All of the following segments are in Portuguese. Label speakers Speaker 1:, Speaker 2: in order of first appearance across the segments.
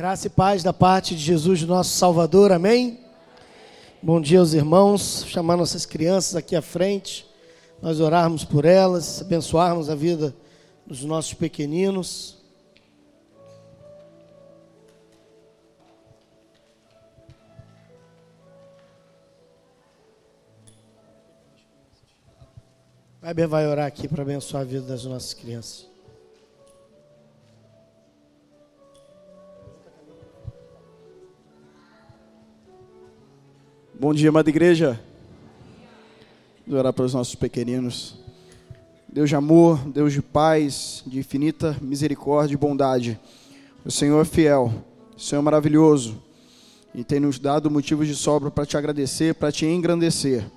Speaker 1: Graça e paz da parte de Jesus, nosso Salvador, amém? Bom dia aos irmãos, chamar nossas crianças aqui à frente, nós orarmos por elas, abençoarmos a vida dos nossos pequeninos. Weber vai orar aqui para abençoar a vida das nossas crianças.
Speaker 2: Bom dia, amada igreja. Vamos orar para os nossos pequeninos. Deus de amor, Deus de paz, de infinita misericórdia e bondade. O Senhor é fiel, o Senhor é maravilhoso e tem nos dado motivos de sobra para te agradecer, para te engrandecer.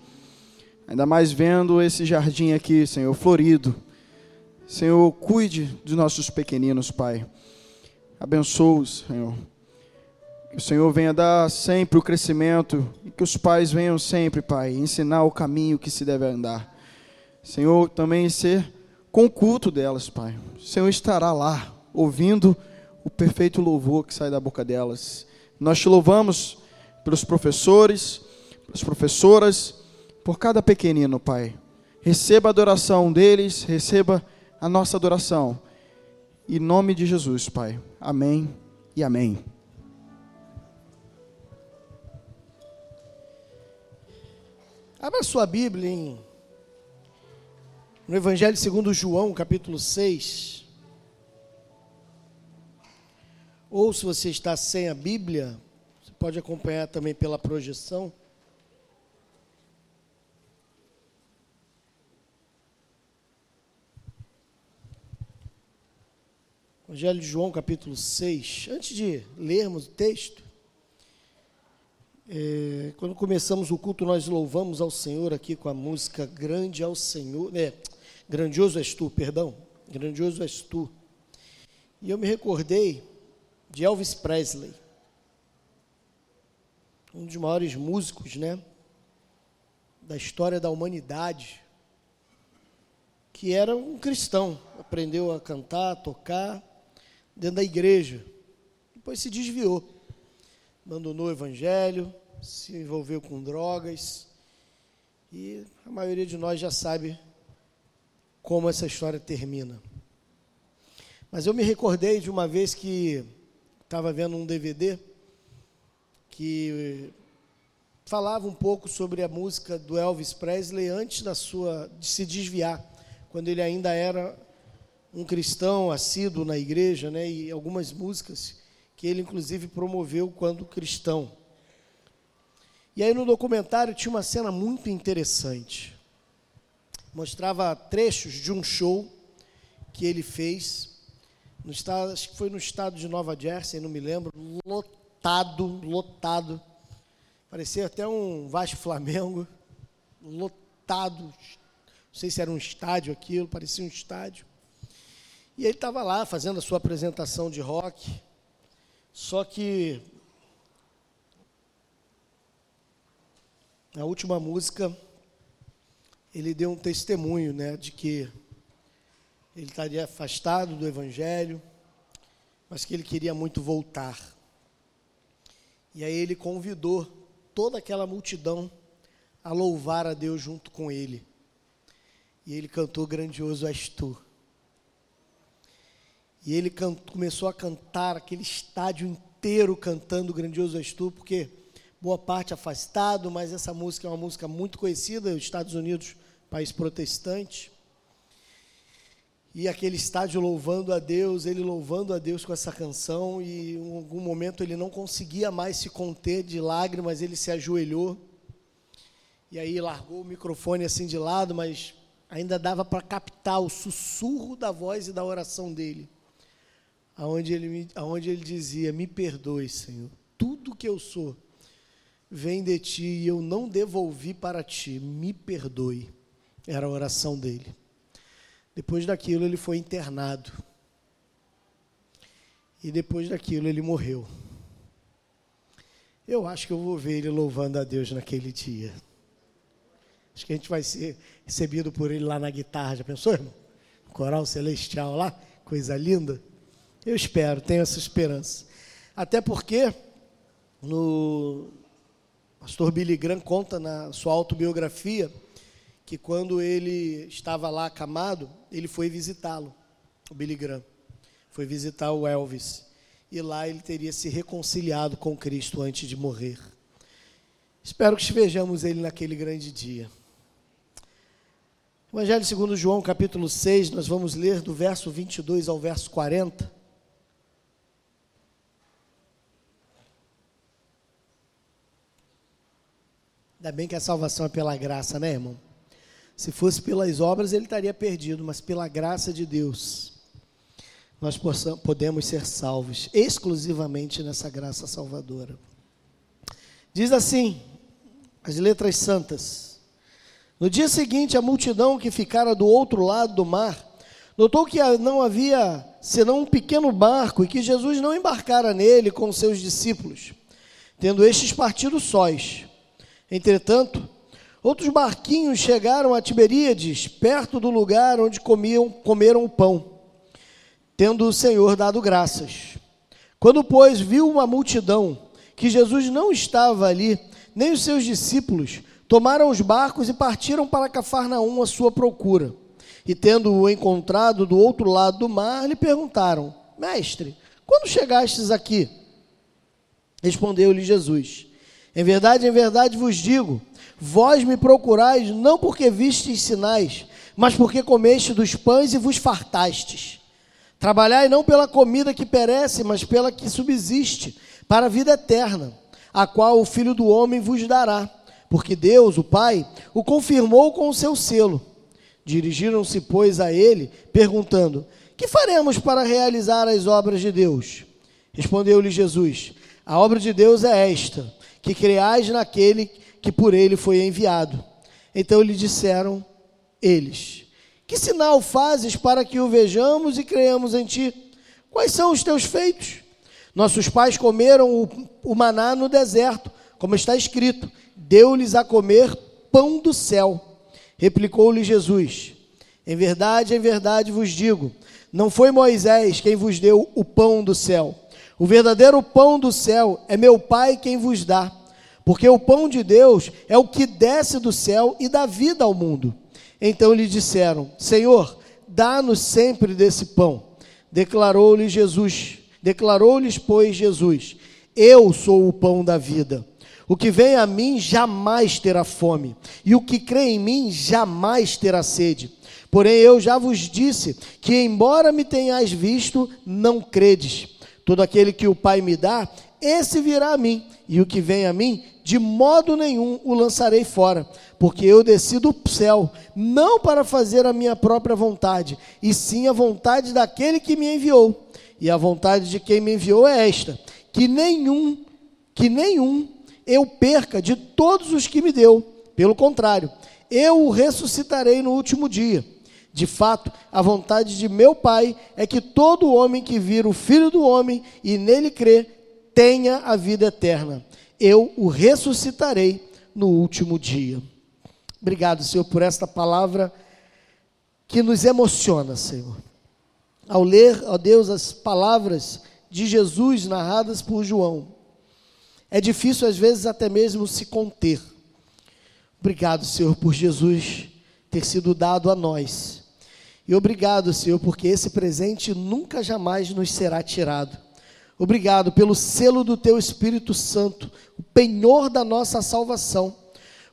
Speaker 2: Ainda mais vendo esse jardim aqui, Senhor, florido. Senhor, cuide dos nossos pequeninos, Pai. Abençoe-os, Senhor que o Senhor venha dar sempre o crescimento e que os pais venham sempre, Pai, ensinar o caminho que se deve andar. Senhor, também ser com o culto delas, Pai. O Senhor estará lá, ouvindo o perfeito louvor que sai da boca delas. Nós te louvamos pelos professores, pelas professoras, por cada pequenino, Pai. Receba a adoração deles, receba a nossa adoração. Em nome de Jesus, Pai. Amém e amém.
Speaker 1: Abra sua Bíblia em, no Evangelho segundo João, capítulo 6. Ou se você está sem a Bíblia, você pode acompanhar também pela projeção. Evangelho de João, capítulo 6. Antes de lermos o texto, é, quando começamos o culto, nós louvamos ao Senhor aqui com a música Grande ao Senhor, é, Grandioso és tu, perdão, Grandioso és tu. E eu me recordei de Elvis Presley, um dos maiores músicos, né, da história da humanidade, que era um cristão, aprendeu a cantar, a tocar dentro da igreja, depois se desviou abandonou o evangelho, se envolveu com drogas. E a maioria de nós já sabe como essa história termina. Mas eu me recordei de uma vez que estava vendo um DVD que falava um pouco sobre a música do Elvis Presley antes da sua de se desviar, quando ele ainda era um cristão assíduo na igreja, né, e algumas músicas que ele inclusive promoveu quando cristão. E aí no documentário tinha uma cena muito interessante. Mostrava trechos de um show que ele fez no estado, acho que foi no estado de Nova Jersey, não me lembro, lotado, lotado. Parecia até um Vasco Flamengo, lotado. Não sei se era um estádio aquilo, parecia um estádio. E ele estava lá fazendo a sua apresentação de rock. Só que na última música ele deu um testemunho, né, de que ele estaria afastado do evangelho, mas que ele queria muito voltar. E aí ele convidou toda aquela multidão a louvar a Deus junto com ele. E ele cantou grandioso és tu. E ele começou a cantar aquele estádio inteiro cantando Grandioso És Tu, porque boa parte afastado, mas essa música é uma música muito conhecida, nos Estados Unidos, país protestante. E aquele estádio louvando a Deus, ele louvando a Deus com essa canção, e em algum momento ele não conseguia mais se conter de lágrimas, ele se ajoelhou. E aí largou o microfone assim de lado, mas ainda dava para captar o sussurro da voz e da oração dele aonde ele, aonde ele dizia: Me perdoe, Senhor, tudo que eu sou vem de ti e eu não devolvi para ti, me perdoe. Era a oração dele. Depois daquilo, ele foi internado. E depois daquilo, ele morreu. Eu acho que eu vou ver ele louvando a Deus naquele dia. Acho que a gente vai ser recebido por ele lá na guitarra. Já pensou, irmão? Coral celestial lá, coisa linda. Eu espero, tenho essa esperança. Até porque no pastor Billy Graham conta na sua autobiografia que quando ele estava lá acamado, ele foi visitá-lo, o Billy Graham. Foi visitar o Elvis. E lá ele teria se reconciliado com Cristo antes de morrer. Espero que vejamos ele naquele grande dia. Evangelho segundo João, capítulo 6, nós vamos ler do verso 22 ao verso 40. Ainda bem que a salvação é pela graça, né, irmão? Se fosse pelas obras, ele estaria perdido, mas pela graça de Deus, nós possamos, podemos ser salvos exclusivamente nessa graça salvadora. Diz assim, as letras santas. No dia seguinte, a multidão que ficara do outro lado do mar notou que não havia senão um pequeno barco e que Jesus não embarcara nele com seus discípulos, tendo estes partido sós. Entretanto, Outros barquinhos chegaram a Tiberíades, perto do lugar onde comiam, comeram o pão, tendo o Senhor dado graças. Quando, pois, viu uma multidão, que Jesus não estava ali, nem os seus discípulos, tomaram os barcos e partiram para Cafarnaum à sua procura. E tendo-o encontrado do outro lado do mar, lhe perguntaram: Mestre, quando chegastes aqui? Respondeu-lhe Jesus: Em verdade, em verdade vos digo, Vós me procurais não porque vistes sinais, mas porque comeste dos pães e vos fartastes. Trabalhai não pela comida que perece, mas pela que subsiste, para a vida eterna, a qual o Filho do Homem vos dará, porque Deus, o Pai, o confirmou com o seu selo. Dirigiram-se, pois, a ele, perguntando: Que faremos para realizar as obras de Deus? Respondeu-lhe Jesus: A obra de Deus é esta, que creais naquele que por ele foi enviado. Então lhe disseram eles: Que sinal fazes para que o vejamos e creamos em ti? Quais são os teus feitos? Nossos pais comeram o, o maná no deserto, como está escrito: Deu-lhes a comer pão do céu. Replicou-lhe Jesus: Em verdade, em verdade vos digo, não foi Moisés quem vos deu o pão do céu. O verdadeiro pão do céu é meu Pai quem vos dá. Porque o pão de Deus é o que desce do céu e dá vida ao mundo. Então lhe disseram: Senhor, dá-nos sempre desse pão. Declarou-lhe Jesus, declarou-lhes, pois, Jesus: Eu sou o pão da vida. O que vem a mim jamais terá fome, e o que crê em mim jamais terá sede. Porém, eu já vos disse que, embora me tenhais visto, não credes. Todo aquele que o Pai me dá, esse virá a mim, e o que vem a mim, de modo nenhum o lançarei fora, porque eu desci do céu, não para fazer a minha própria vontade, e sim a vontade daquele que me enviou. E a vontade de quem me enviou é esta: que nenhum, que nenhum eu perca de todos os que me deu. Pelo contrário, eu o ressuscitarei no último dia. De fato, a vontade de meu Pai é que todo homem que vira o Filho do Homem e nele crê, tenha a vida eterna eu o ressuscitarei no último dia. Obrigado, Senhor, por esta palavra que nos emociona, Senhor. Ao ler, ó Deus, as palavras de Jesus narradas por João, é difícil às vezes até mesmo se conter. Obrigado, Senhor, por Jesus ter sido dado a nós. E obrigado, Senhor, porque esse presente nunca jamais nos será tirado. Obrigado pelo selo do teu Espírito Santo, o penhor da nossa salvação.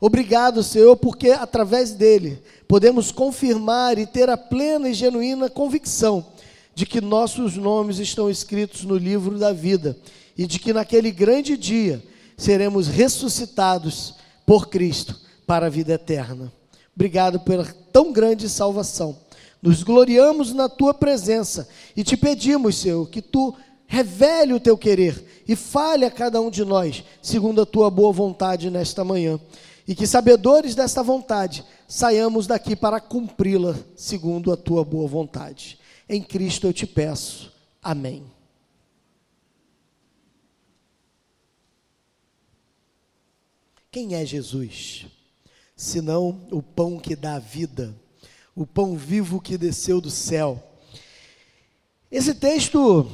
Speaker 1: Obrigado, Senhor, porque através dele podemos confirmar e ter a plena e genuína convicção de que nossos nomes estão escritos no livro da vida e de que naquele grande dia seremos ressuscitados por Cristo para a vida eterna. Obrigado pela tão grande salvação. Nos gloriamos na tua presença e te pedimos, Senhor, que tu revele o teu querer e fale a cada um de nós, segundo a tua boa vontade nesta manhã. E que, sabedores desta vontade, saiamos daqui para cumpri-la, segundo a tua boa vontade. Em Cristo eu te peço. Amém. Quem é Jesus? Senão o pão que dá vida, o pão vivo que desceu do céu. Esse texto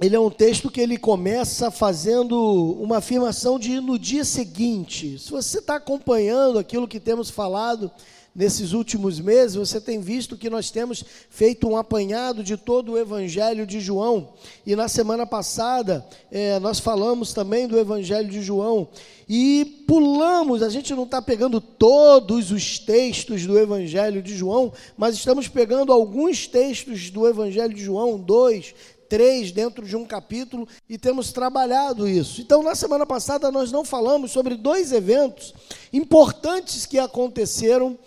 Speaker 1: ele é um texto que ele começa fazendo uma afirmação de no dia seguinte. Se você está acompanhando aquilo que temos falado nesses últimos meses, você tem visto que nós temos feito um apanhado de todo o Evangelho de João. E na semana passada, é, nós falamos também do Evangelho de João. E pulamos, a gente não está pegando todos os textos do Evangelho de João, mas estamos pegando alguns textos do Evangelho de João, dois, três dentro de um capítulo e temos trabalhado isso. Então, na semana passada, nós não falamos sobre dois eventos importantes que aconteceram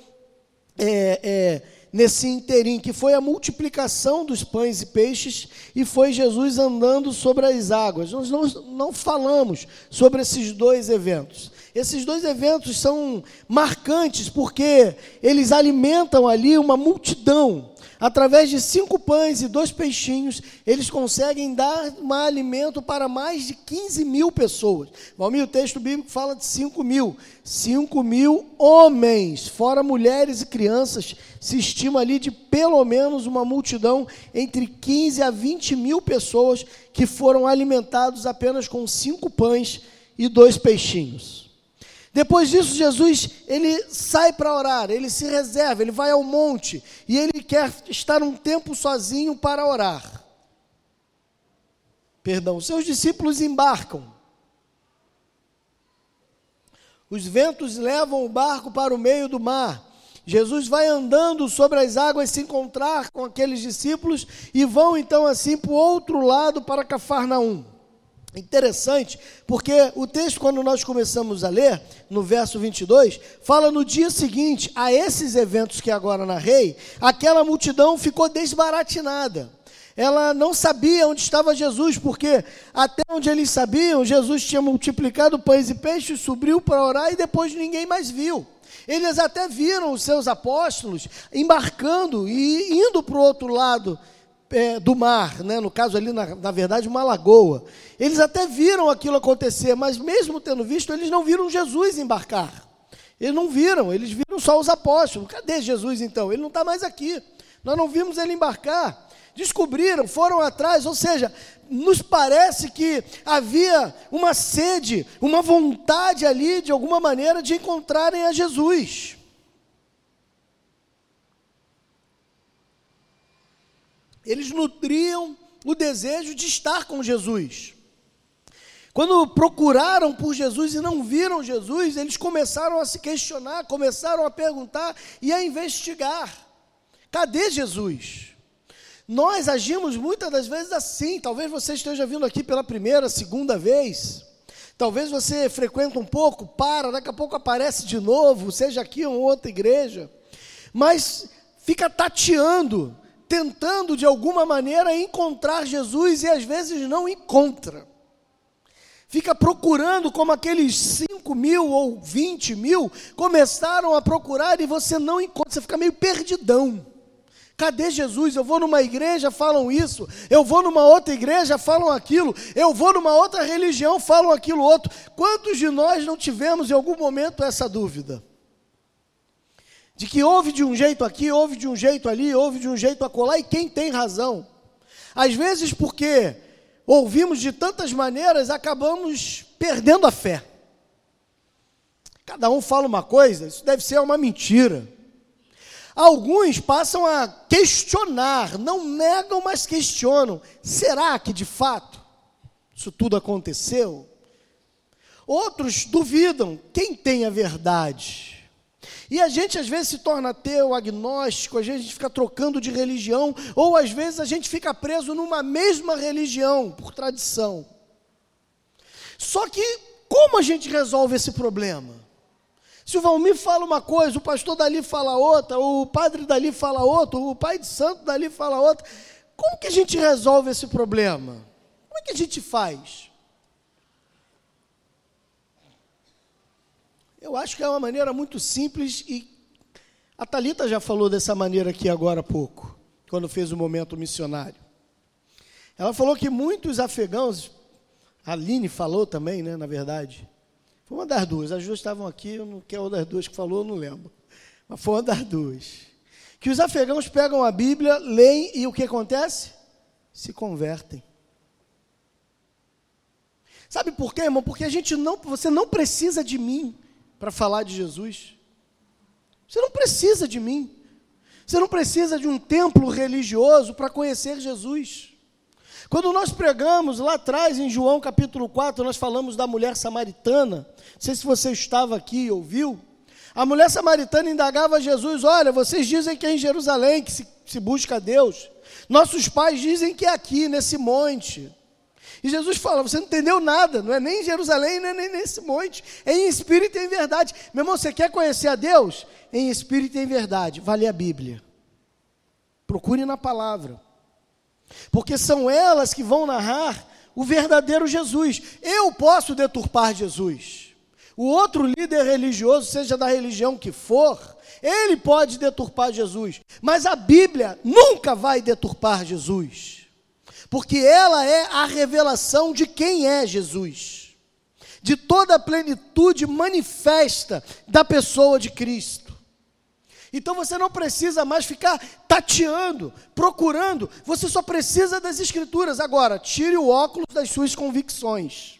Speaker 1: é, é, nesse interim, que foi a multiplicação dos pães e peixes e foi Jesus andando sobre as águas. Nós não, não falamos sobre esses dois eventos. Esses dois eventos são marcantes porque eles alimentam ali uma multidão através de cinco pães e dois peixinhos, eles conseguem dar um alimento para mais de 15 mil pessoas. Valmir, o texto bíblico fala de 5 mil. 5 mil homens, fora mulheres e crianças, se estima ali de pelo menos uma multidão entre 15 a 20 mil pessoas que foram alimentados apenas com cinco pães e dois peixinhos. Depois disso, Jesus ele sai para orar, ele se reserva, ele vai ao monte e ele quer estar um tempo sozinho para orar. Perdão, seus discípulos embarcam. Os ventos levam o barco para o meio do mar. Jesus vai andando sobre as águas se encontrar com aqueles discípulos e vão então assim para o outro lado para Cafarnaum. Interessante, porque o texto, quando nós começamos a ler, no verso 22, fala no dia seguinte a esses eventos que agora narrei, aquela multidão ficou desbaratinada. Ela não sabia onde estava Jesus, porque até onde eles sabiam, Jesus tinha multiplicado pães e peixes, subiu para orar e depois ninguém mais viu. Eles até viram os seus apóstolos embarcando e indo para o outro lado é, do mar, né? no caso ali, na, na verdade, uma lagoa. Eles até viram aquilo acontecer, mas mesmo tendo visto, eles não viram Jesus embarcar. Eles não viram, eles viram só os apóstolos. Cadê Jesus então? Ele não está mais aqui. Nós não vimos ele embarcar. Descobriram, foram atrás, ou seja, nos parece que havia uma sede, uma vontade ali, de alguma maneira, de encontrarem a Jesus. Eles nutriam o desejo de estar com Jesus. Quando procuraram por Jesus e não viram Jesus, eles começaram a se questionar, começaram a perguntar e a investigar: cadê Jesus? Nós agimos muitas das vezes assim. Talvez você esteja vindo aqui pela primeira, segunda vez. Talvez você frequenta um pouco, para, daqui a pouco aparece de novo, seja aqui ou outra igreja. Mas fica tateando, tentando de alguma maneira encontrar Jesus e às vezes não encontra. Fica procurando como aqueles 5 mil ou 20 mil começaram a procurar e você não encontra, você fica meio perdidão. Cadê Jesus? Eu vou numa igreja, falam isso. Eu vou numa outra igreja, falam aquilo. Eu vou numa outra religião, falam aquilo outro. Quantos de nós não tivemos em algum momento essa dúvida? De que houve de um jeito aqui, houve de um jeito ali, houve de um jeito acolá, e quem tem razão? Às vezes, porque ouvimos de tantas maneiras, acabamos perdendo a fé. Cada um fala uma coisa, isso deve ser uma mentira. Alguns passam a questionar, não negam, mas questionam. Será que de fato isso tudo aconteceu? Outros duvidam. Quem tem a verdade? E a gente às vezes se torna ateu, agnóstico, às vezes a gente fica trocando de religião, ou às vezes a gente fica preso numa mesma religião, por tradição. Só que, como a gente resolve esse problema? Se o Valmir fala uma coisa, o pastor dali fala outra, o padre dali fala outra, o pai de santo dali fala outra, como que a gente resolve esse problema? Como é que a gente faz? Eu acho que é uma maneira muito simples e a Talita já falou dessa maneira aqui agora há pouco, quando fez o momento missionário. Ela falou que muitos afegãos, a Aline falou também, né, na verdade. Foi uma das duas, as duas estavam aqui, eu não quero uma das duas que falou, eu não lembro. Mas foi uma das duas. Que os afegãos pegam a Bíblia, leem e o que acontece? Se convertem. Sabe por quê, irmão? Porque a gente não, você não precisa de mim para falar de Jesus. Você não precisa de mim. Você não precisa de um templo religioso para conhecer Jesus. Quando nós pregamos lá atrás, em João capítulo 4, nós falamos da mulher samaritana. Não sei se você estava aqui e ouviu. A mulher samaritana indagava a Jesus: Olha, vocês dizem que é em Jerusalém que se, se busca Deus. Nossos pais dizem que é aqui, nesse monte. E Jesus fala: Você não entendeu nada, não é nem em Jerusalém, não é nem nesse monte, é em espírito e em verdade. Meu irmão, você quer conhecer a Deus? Em espírito e em verdade. Vale a Bíblia. Procure na palavra. Porque são elas que vão narrar o verdadeiro Jesus. Eu posso deturpar Jesus. O outro líder religioso, seja da religião que for, ele pode deturpar Jesus. Mas a Bíblia nunca vai deturpar Jesus porque ela é a revelação de quem é Jesus, de toda a plenitude manifesta da pessoa de Cristo. Então você não precisa mais ficar tateando, procurando, você só precisa das Escrituras. Agora, tire o óculos das suas convicções.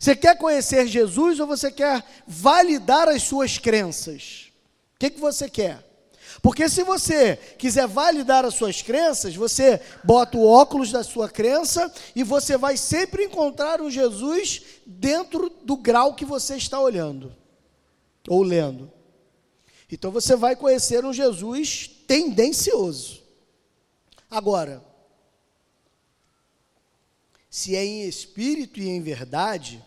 Speaker 1: Você quer conhecer Jesus ou você quer validar as suas crenças? O que, que você quer? Porque se você quiser validar as suas crenças, você bota o óculos da sua crença e você vai sempre encontrar um Jesus dentro do grau que você está olhando ou lendo. Então você vai conhecer um Jesus tendencioso. Agora, se é em espírito e em verdade,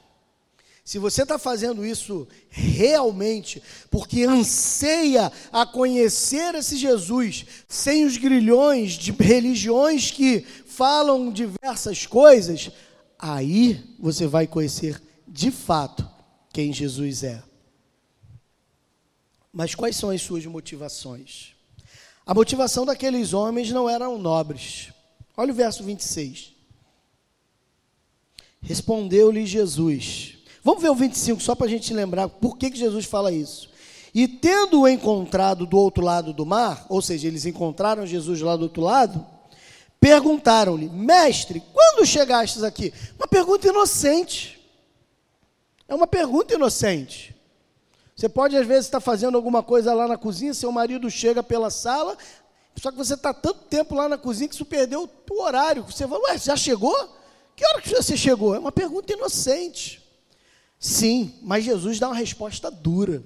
Speaker 1: se você está fazendo isso realmente, porque anseia a conhecer esse Jesus, sem os grilhões de religiões que falam diversas coisas, aí você vai conhecer de fato quem Jesus é. Mas quais são as suas motivações? A motivação daqueles homens não eram nobres. Olha o verso 26. Respondeu-lhe Jesus: Vamos ver o 25, só para a gente lembrar por que, que Jesus fala isso. E tendo-o encontrado do outro lado do mar, ou seja, eles encontraram Jesus lá do outro lado, perguntaram-lhe: Mestre, quando chegastes aqui? Uma pergunta inocente. É uma pergunta inocente. Você pode, às vezes, estar fazendo alguma coisa lá na cozinha, seu marido chega pela sala, só que você está tanto tempo lá na cozinha que você perdeu o horário. Você fala, ué, já chegou? Que hora que você chegou? É uma pergunta inocente. Sim, mas Jesus dá uma resposta dura.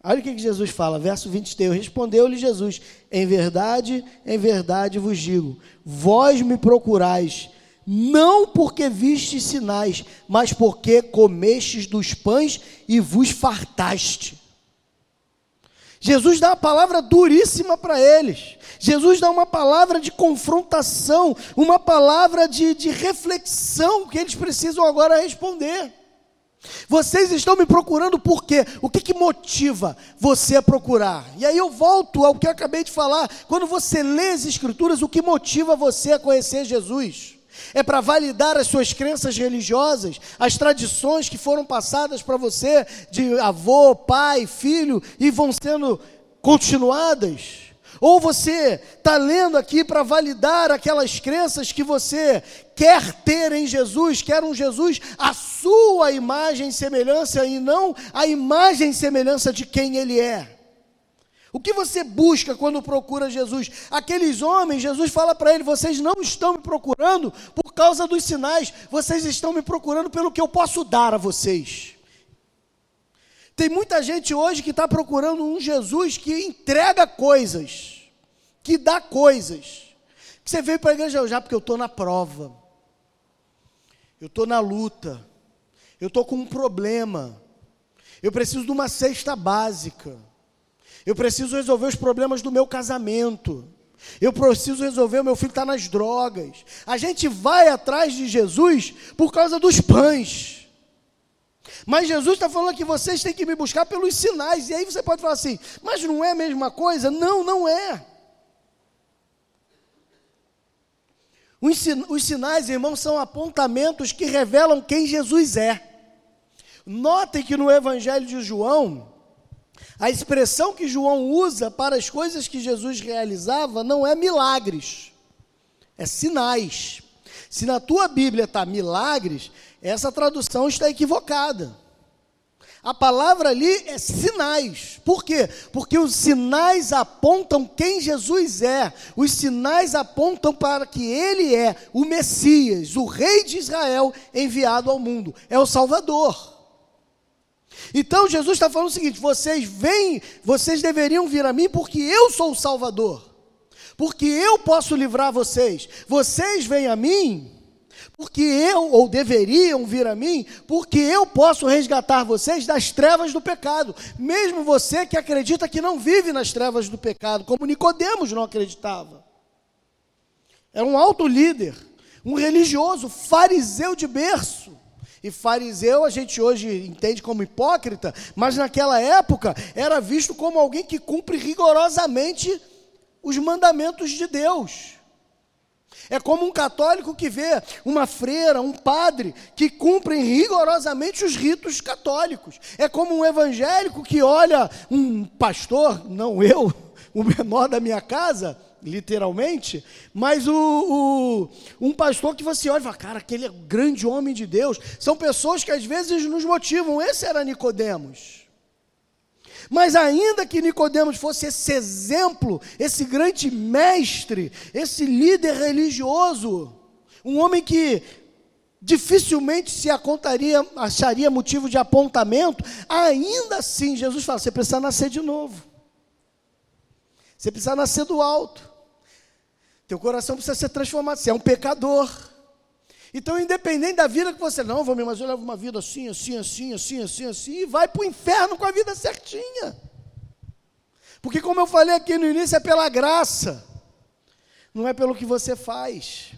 Speaker 1: Olha o que Jesus fala, verso 23. Respondeu-lhe Jesus: Em verdade, em verdade vos digo, vós me procurais, não porque vistes sinais, mas porque comestes dos pães e vos fartaste. Jesus dá uma palavra duríssima para eles. Jesus dá uma palavra de confrontação, uma palavra de, de reflexão que eles precisam agora responder. Vocês estão me procurando por quê? O que, que motiva você a procurar? E aí eu volto ao que eu acabei de falar. Quando você lê as Escrituras, o que motiva você a conhecer Jesus? É para validar as suas crenças religiosas, as tradições que foram passadas para você de avô, pai, filho e vão sendo continuadas. Ou você está lendo aqui para validar aquelas crenças que você quer ter em Jesus, quer um Jesus a sua imagem e semelhança e não a imagem e semelhança de quem Ele é. O que você busca quando procura Jesus? Aqueles homens, Jesus fala para ele: vocês não estão me procurando por causa dos sinais, vocês estão me procurando pelo que eu posso dar a vocês. Tem muita gente hoje que está procurando um Jesus que entrega coisas, que dá coisas. Você veio para a igreja já porque eu estou na prova, eu estou na luta, eu estou com um problema, eu preciso de uma cesta básica. Eu preciso resolver os problemas do meu casamento. Eu preciso resolver, o meu filho está nas drogas. A gente vai atrás de Jesus por causa dos pães. Mas Jesus está falando que vocês têm que me buscar pelos sinais. E aí você pode falar assim, mas não é a mesma coisa? Não, não é. Os sinais, irmãos, são apontamentos que revelam quem Jesus é. Notem que no Evangelho de João, a expressão que João usa para as coisas que Jesus realizava não é milagres, é sinais. Se na tua Bíblia está milagres, essa tradução está equivocada. A palavra ali é sinais. Por quê? Porque os sinais apontam quem Jesus é. Os sinais apontam para que ele é o Messias, o Rei de Israel enviado ao mundo. É o Salvador. Então Jesus está falando o seguinte: vocês vêm, vocês deveriam vir a mim porque eu sou o Salvador. Porque eu posso livrar vocês. Vocês vêm a mim porque eu, ou deveriam vir a mim, porque eu posso resgatar vocês das trevas do pecado. Mesmo você que acredita que não vive nas trevas do pecado, como Nicodemos não acreditava. Era um alto líder, um religioso, fariseu de berço. E fariseu a gente hoje entende como hipócrita, mas naquela época era visto como alguém que cumpre rigorosamente os mandamentos de Deus. É como um católico que vê uma freira, um padre, que cumprem rigorosamente os ritos católicos. É como um evangélico que olha um pastor, não eu, o menor da minha casa, literalmente, mas o, o, um pastor que você olha e fala, cara, aquele é grande homem de Deus. São pessoas que às vezes nos motivam. Esse era Nicodemos. Mas ainda que Nicodemos fosse esse exemplo, esse grande mestre, esse líder religioso, um homem que dificilmente se acontaria, acharia motivo de apontamento, ainda assim Jesus fala: você precisa nascer de novo. Você precisa nascer do alto. Teu coração precisa ser transformado. Você é um pecador. Então, independente da vida que você não, vou mas eu levo uma vida assim, assim, assim, assim, assim, assim, e vai para o inferno com a vida certinha. Porque, como eu falei aqui no início, é pela graça, não é pelo que você faz.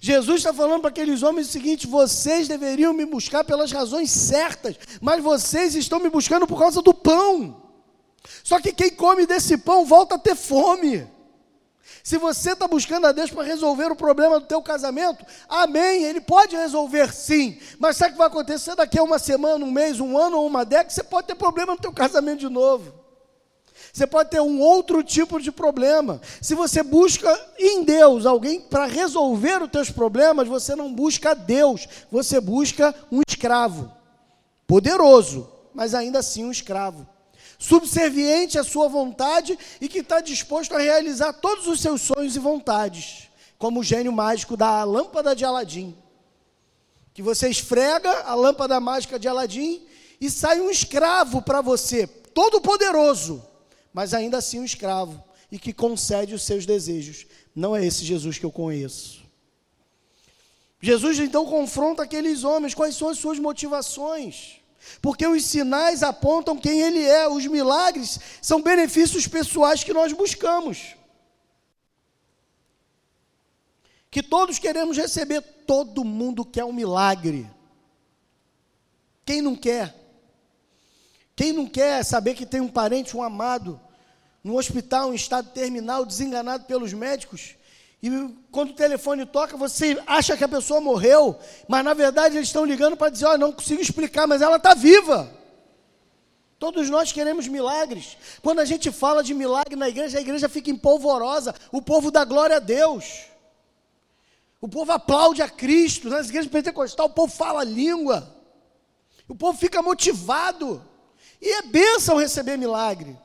Speaker 1: Jesus está falando para aqueles homens o seguinte: vocês deveriam me buscar pelas razões certas, mas vocês estão me buscando por causa do pão. Só que quem come desse pão volta a ter fome. Se você está buscando a Deus para resolver o problema do teu casamento, amém, Ele pode resolver sim. Mas sabe o que vai acontecer daqui a uma semana, um mês, um ano ou uma década? Você pode ter problema no teu casamento de novo. Você pode ter um outro tipo de problema. Se você busca em Deus alguém para resolver os teus problemas, você não busca Deus, você busca um escravo. Poderoso, mas ainda assim um escravo subserviente à sua vontade e que está disposto a realizar todos os seus sonhos e vontades, como o gênio mágico da lâmpada de Aladim. Que você esfrega a lâmpada mágica de Aladim e sai um escravo para você, todo poderoso, mas ainda assim um escravo e que concede os seus desejos. Não é esse Jesus que eu conheço. Jesus então confronta aqueles homens, quais são as suas motivações? Porque os sinais apontam quem ele é, os milagres são benefícios pessoais que nós buscamos. Que todos queremos receber, todo mundo quer um milagre. Quem não quer? Quem não quer saber que tem um parente, um amado, no hospital, em estado terminal, desenganado pelos médicos, e quando o telefone toca, você acha que a pessoa morreu, mas na verdade eles estão ligando para dizer: Olha, não consigo explicar, mas ela está viva. Todos nós queremos milagres. Quando a gente fala de milagre na igreja, a igreja fica empolvorosa, o povo dá glória a Deus. O povo aplaude a Cristo. Nas igrejas pentecostais, o povo fala a língua. O povo fica motivado. E é bênção receber milagre.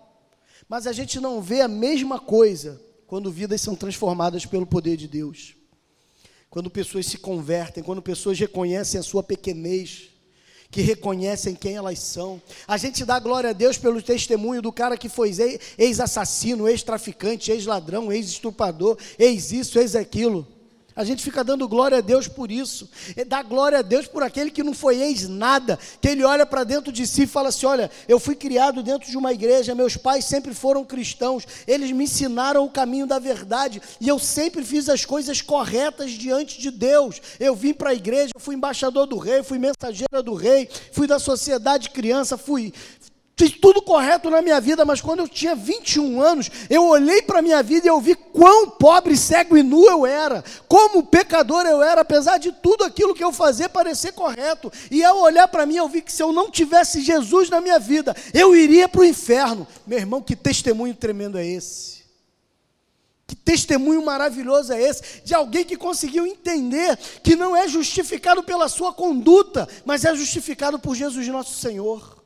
Speaker 1: Mas a gente não vê a mesma coisa quando vidas são transformadas pelo poder de Deus. Quando pessoas se convertem, quando pessoas reconhecem a sua pequenez, que reconhecem quem elas são. A gente dá glória a Deus pelo testemunho do cara que foi ex-assassino, ex-traficante, ex-ladrão, ex-estuprador, ex-isso, ex-aquilo. A gente fica dando glória a Deus por isso. E dá glória a Deus por aquele que não foi ex nada, que ele olha para dentro de si e fala assim: Olha, eu fui criado dentro de uma igreja, meus pais sempre foram cristãos, eles me ensinaram o caminho da verdade e eu sempre fiz as coisas corretas diante de Deus. Eu vim para a igreja, fui embaixador do rei, fui mensageira do rei, fui da sociedade criança, fui, Fiz tudo correto na minha vida, mas quando eu tinha 21 anos, eu olhei para a minha vida e eu vi quão pobre, cego e nu eu era, como pecador eu era, apesar de tudo aquilo que eu fazia parecer correto. E ao olhar para mim, eu vi que se eu não tivesse Jesus na minha vida, eu iria para o inferno. Meu irmão, que testemunho tremendo é esse? Que testemunho maravilhoso é esse de alguém que conseguiu entender que não é justificado pela sua conduta, mas é justificado por Jesus nosso Senhor.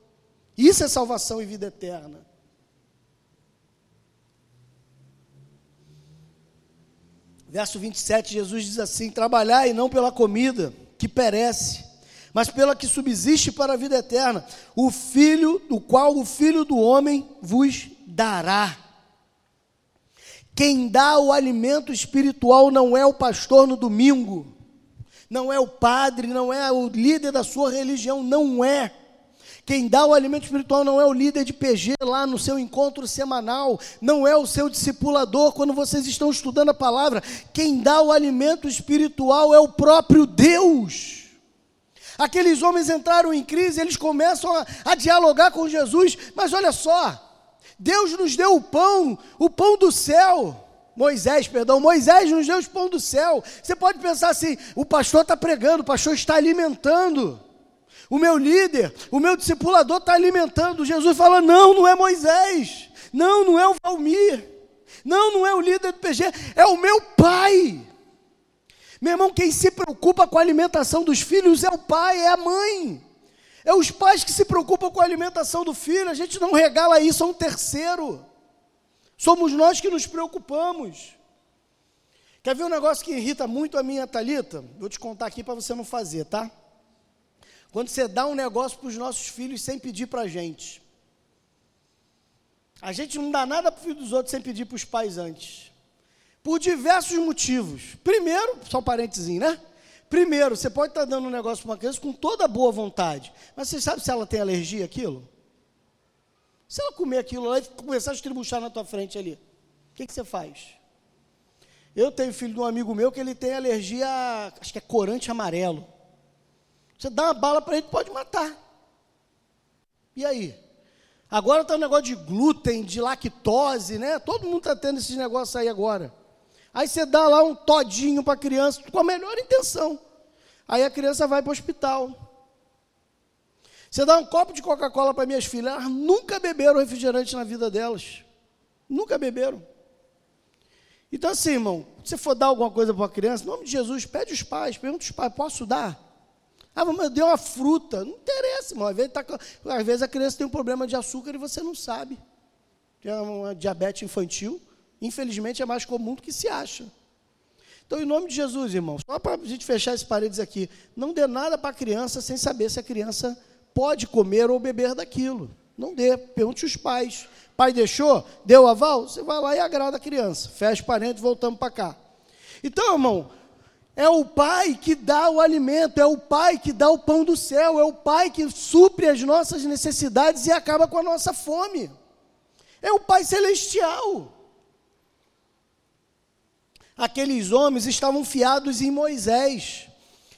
Speaker 1: Isso é salvação e vida eterna. Verso 27, Jesus diz assim: Trabalhai não pela comida que perece, mas pela que subsiste para a vida eterna, o filho, do qual o filho do homem vos dará. Quem dá o alimento espiritual não é o pastor no domingo, não é o padre, não é o líder da sua religião, não é. Quem dá o alimento espiritual não é o líder de PG lá no seu encontro semanal, não é o seu discipulador quando vocês estão estudando a palavra. Quem dá o alimento espiritual é o próprio Deus. Aqueles homens entraram em crise, eles começam a, a dialogar com Jesus, mas olha só, Deus nos deu o pão, o pão do céu. Moisés, perdão, Moisés nos deu o pão do céu. Você pode pensar assim: o pastor está pregando, o pastor está alimentando. O meu líder, o meu discipulador está alimentando. Jesus fala: não, não é Moisés. Não, não é o Valmir. Não, não é o líder do PG. É o meu pai. Meu irmão, quem se preocupa com a alimentação dos filhos é o pai, é a mãe. É os pais que se preocupam com a alimentação do filho, a gente não regala isso a um terceiro. Somos nós que nos preocupamos. Quer ver um negócio que irrita muito a minha Talita? Vou te contar aqui para você não fazer, tá? Quando você dá um negócio para os nossos filhos sem pedir para a gente. A gente não dá nada para o filho dos outros sem pedir para os pais antes. Por diversos motivos. Primeiro, só um parênteses, né? Primeiro, você pode estar dando um negócio para uma criança com toda boa vontade, mas você sabe se ela tem alergia àquilo? Se ela comer aquilo lá e começar a estribuchar na tua frente ali, o que, que você faz? Eu tenho filho de um amigo meu que ele tem alergia, acho que é corante amarelo. Você dá uma bala para ele, pode matar. E aí? Agora está um negócio de glúten, de lactose, né? Todo mundo está tendo esses negócios aí agora. Aí você dá lá um todinho para a criança, com a melhor intenção. Aí a criança vai para o hospital. Você dá um copo de Coca-Cola para minhas filhas, elas nunca beberam refrigerante na vida delas. Nunca beberam. Então, assim, irmão, se for dar alguma coisa para uma criança, em nome de Jesus, pede os pais, pergunta os pais, posso dar? Ah, mas eu dei uma fruta. Não interessa, irmão. Às vezes, tá, às vezes a criança tem um problema de açúcar e você não sabe. Tem uma diabetes infantil. Infelizmente é mais comum do que se acha. Então, em nome de Jesus, irmão, só para a gente fechar esses paredes aqui, não dê nada para a criança sem saber se a criança pode comer ou beber daquilo. Não dê, pergunte os pais. Pai deixou? Deu aval? Você vai lá e agrada a criança. Fecha parentes, voltamos para cá. Então, irmão, é o pai que dá o alimento, é o pai que dá o pão do céu, é o pai que supre as nossas necessidades e acaba com a nossa fome. É o pai celestial. Aqueles homens estavam fiados em Moisés.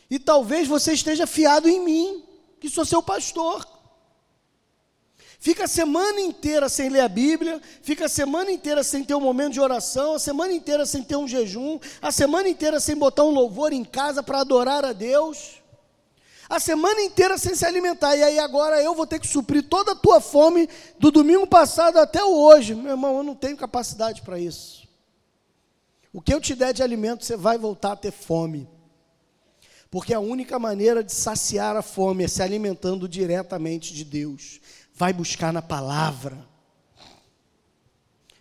Speaker 1: E talvez você esteja fiado em mim, que sou seu pastor. Fica a semana inteira sem ler a Bíblia, fica a semana inteira sem ter um momento de oração, a semana inteira sem ter um jejum, a semana inteira sem botar um louvor em casa para adorar a Deus, a semana inteira sem se alimentar, e aí agora eu vou ter que suprir toda a tua fome do domingo passado até hoje. Meu irmão, eu não tenho capacidade para isso. O que eu te der de alimento, você vai voltar a ter fome. Porque a única maneira de saciar a fome é se alimentando diretamente de Deus. Vai buscar na palavra.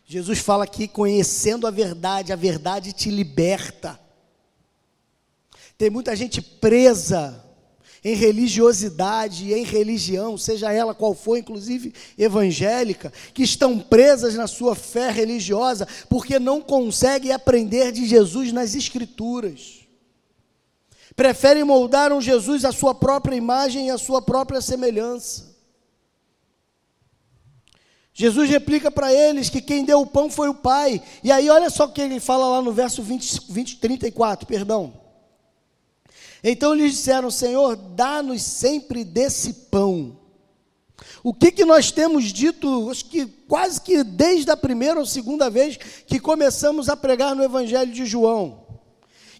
Speaker 1: Jesus fala aqui, conhecendo a verdade, a verdade te liberta. Tem muita gente presa em religiosidade, em religião, seja ela qual for, inclusive evangélica, que estão presas na sua fé religiosa porque não conseguem aprender de Jesus nas Escrituras. Preferem moldar um Jesus à sua própria imagem e à sua própria semelhança. Jesus replica para eles que quem deu o pão foi o Pai. E aí, olha só o que ele fala lá no verso 20, 20 34, perdão. Então lhes disseram: Senhor, dá-nos sempre desse pão. O que, que nós temos dito, acho que quase que desde a primeira ou segunda vez que começamos a pregar no Evangelho de João?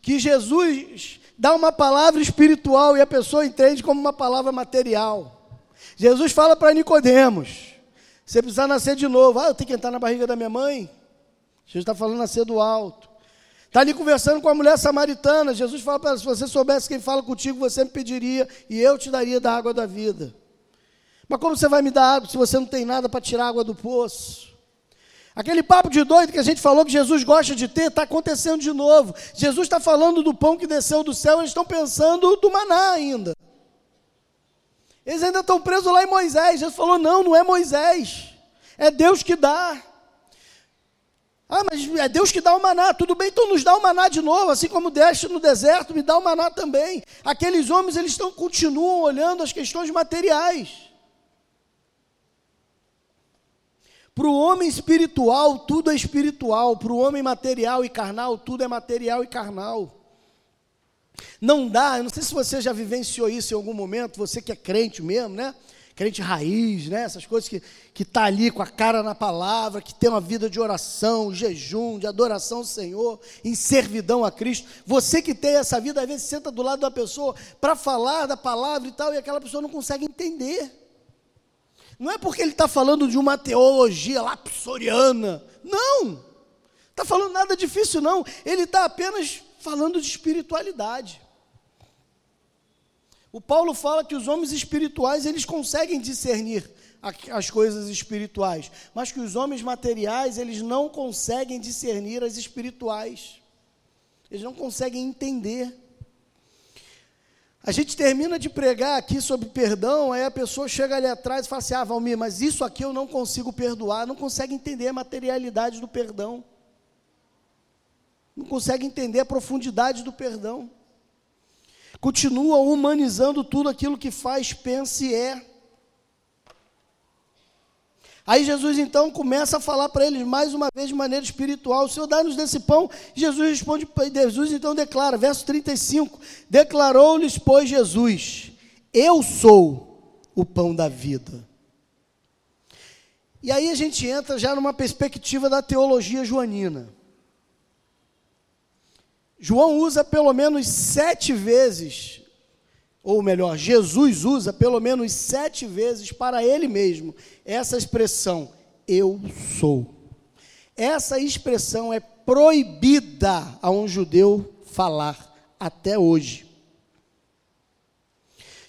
Speaker 1: Que Jesus dá uma palavra espiritual e a pessoa entende como uma palavra material. Jesus fala para Nicodemos: você precisa nascer de novo. Ah, eu tenho que entrar na barriga da minha mãe? Jesus está falando a ser do alto. Está ali conversando com a mulher samaritana. Jesus fala para ela: se você soubesse quem fala contigo, você me pediria e eu te daria da água da vida. Mas como você vai me dar água se você não tem nada para tirar água do poço? Aquele papo de doido que a gente falou que Jesus gosta de ter, está acontecendo de novo. Jesus está falando do pão que desceu do céu, eles estão pensando do maná ainda. Eles ainda estão presos lá em Moisés. Jesus falou: não, não é Moisés, é Deus que dá. Ah, mas é Deus que dá o maná, tudo bem, então nos dá o maná de novo, assim como deste no deserto, me dá o maná também. Aqueles homens, eles estão, continuam olhando as questões materiais. Para o homem espiritual, tudo é espiritual. Para o homem material e carnal, tudo é material e carnal. Não dá, eu não sei se você já vivenciou isso em algum momento, você que é crente mesmo, né? Crente raiz, né? Essas coisas que que está ali com a cara na palavra, que tem uma vida de oração, jejum, de adoração ao Senhor, em servidão a Cristo. Você que tem essa vida, às vezes senta do lado da pessoa para falar da palavra e tal, e aquela pessoa não consegue entender. Não é porque ele está falando de uma teologia lapsoriana. Não! Está falando nada difícil, não. Ele está apenas falando de espiritualidade. O Paulo fala que os homens espirituais eles conseguem discernir as coisas espirituais, mas que os homens materiais eles não conseguem discernir as espirituais. Eles não conseguem entender. A gente termina de pregar aqui sobre perdão, aí a pessoa chega ali atrás e fala assim: Ah, Valmir, mas isso aqui eu não consigo perdoar, não consegue entender a materialidade do perdão, não consegue entender a profundidade do perdão, continua humanizando tudo aquilo que faz, pensa e é. Aí Jesus então começa a falar para eles mais uma vez de maneira espiritual: O Senhor dá-nos desse pão. Jesus responde, Jesus então declara, verso 35: Declarou-lhes, pois, Jesus: Eu sou o pão da vida. E aí a gente entra já numa perspectiva da teologia joanina. João usa pelo menos sete vezes ou melhor, Jesus usa pelo menos sete vezes para ele mesmo essa expressão, eu sou. Essa expressão é proibida a um judeu falar até hoje.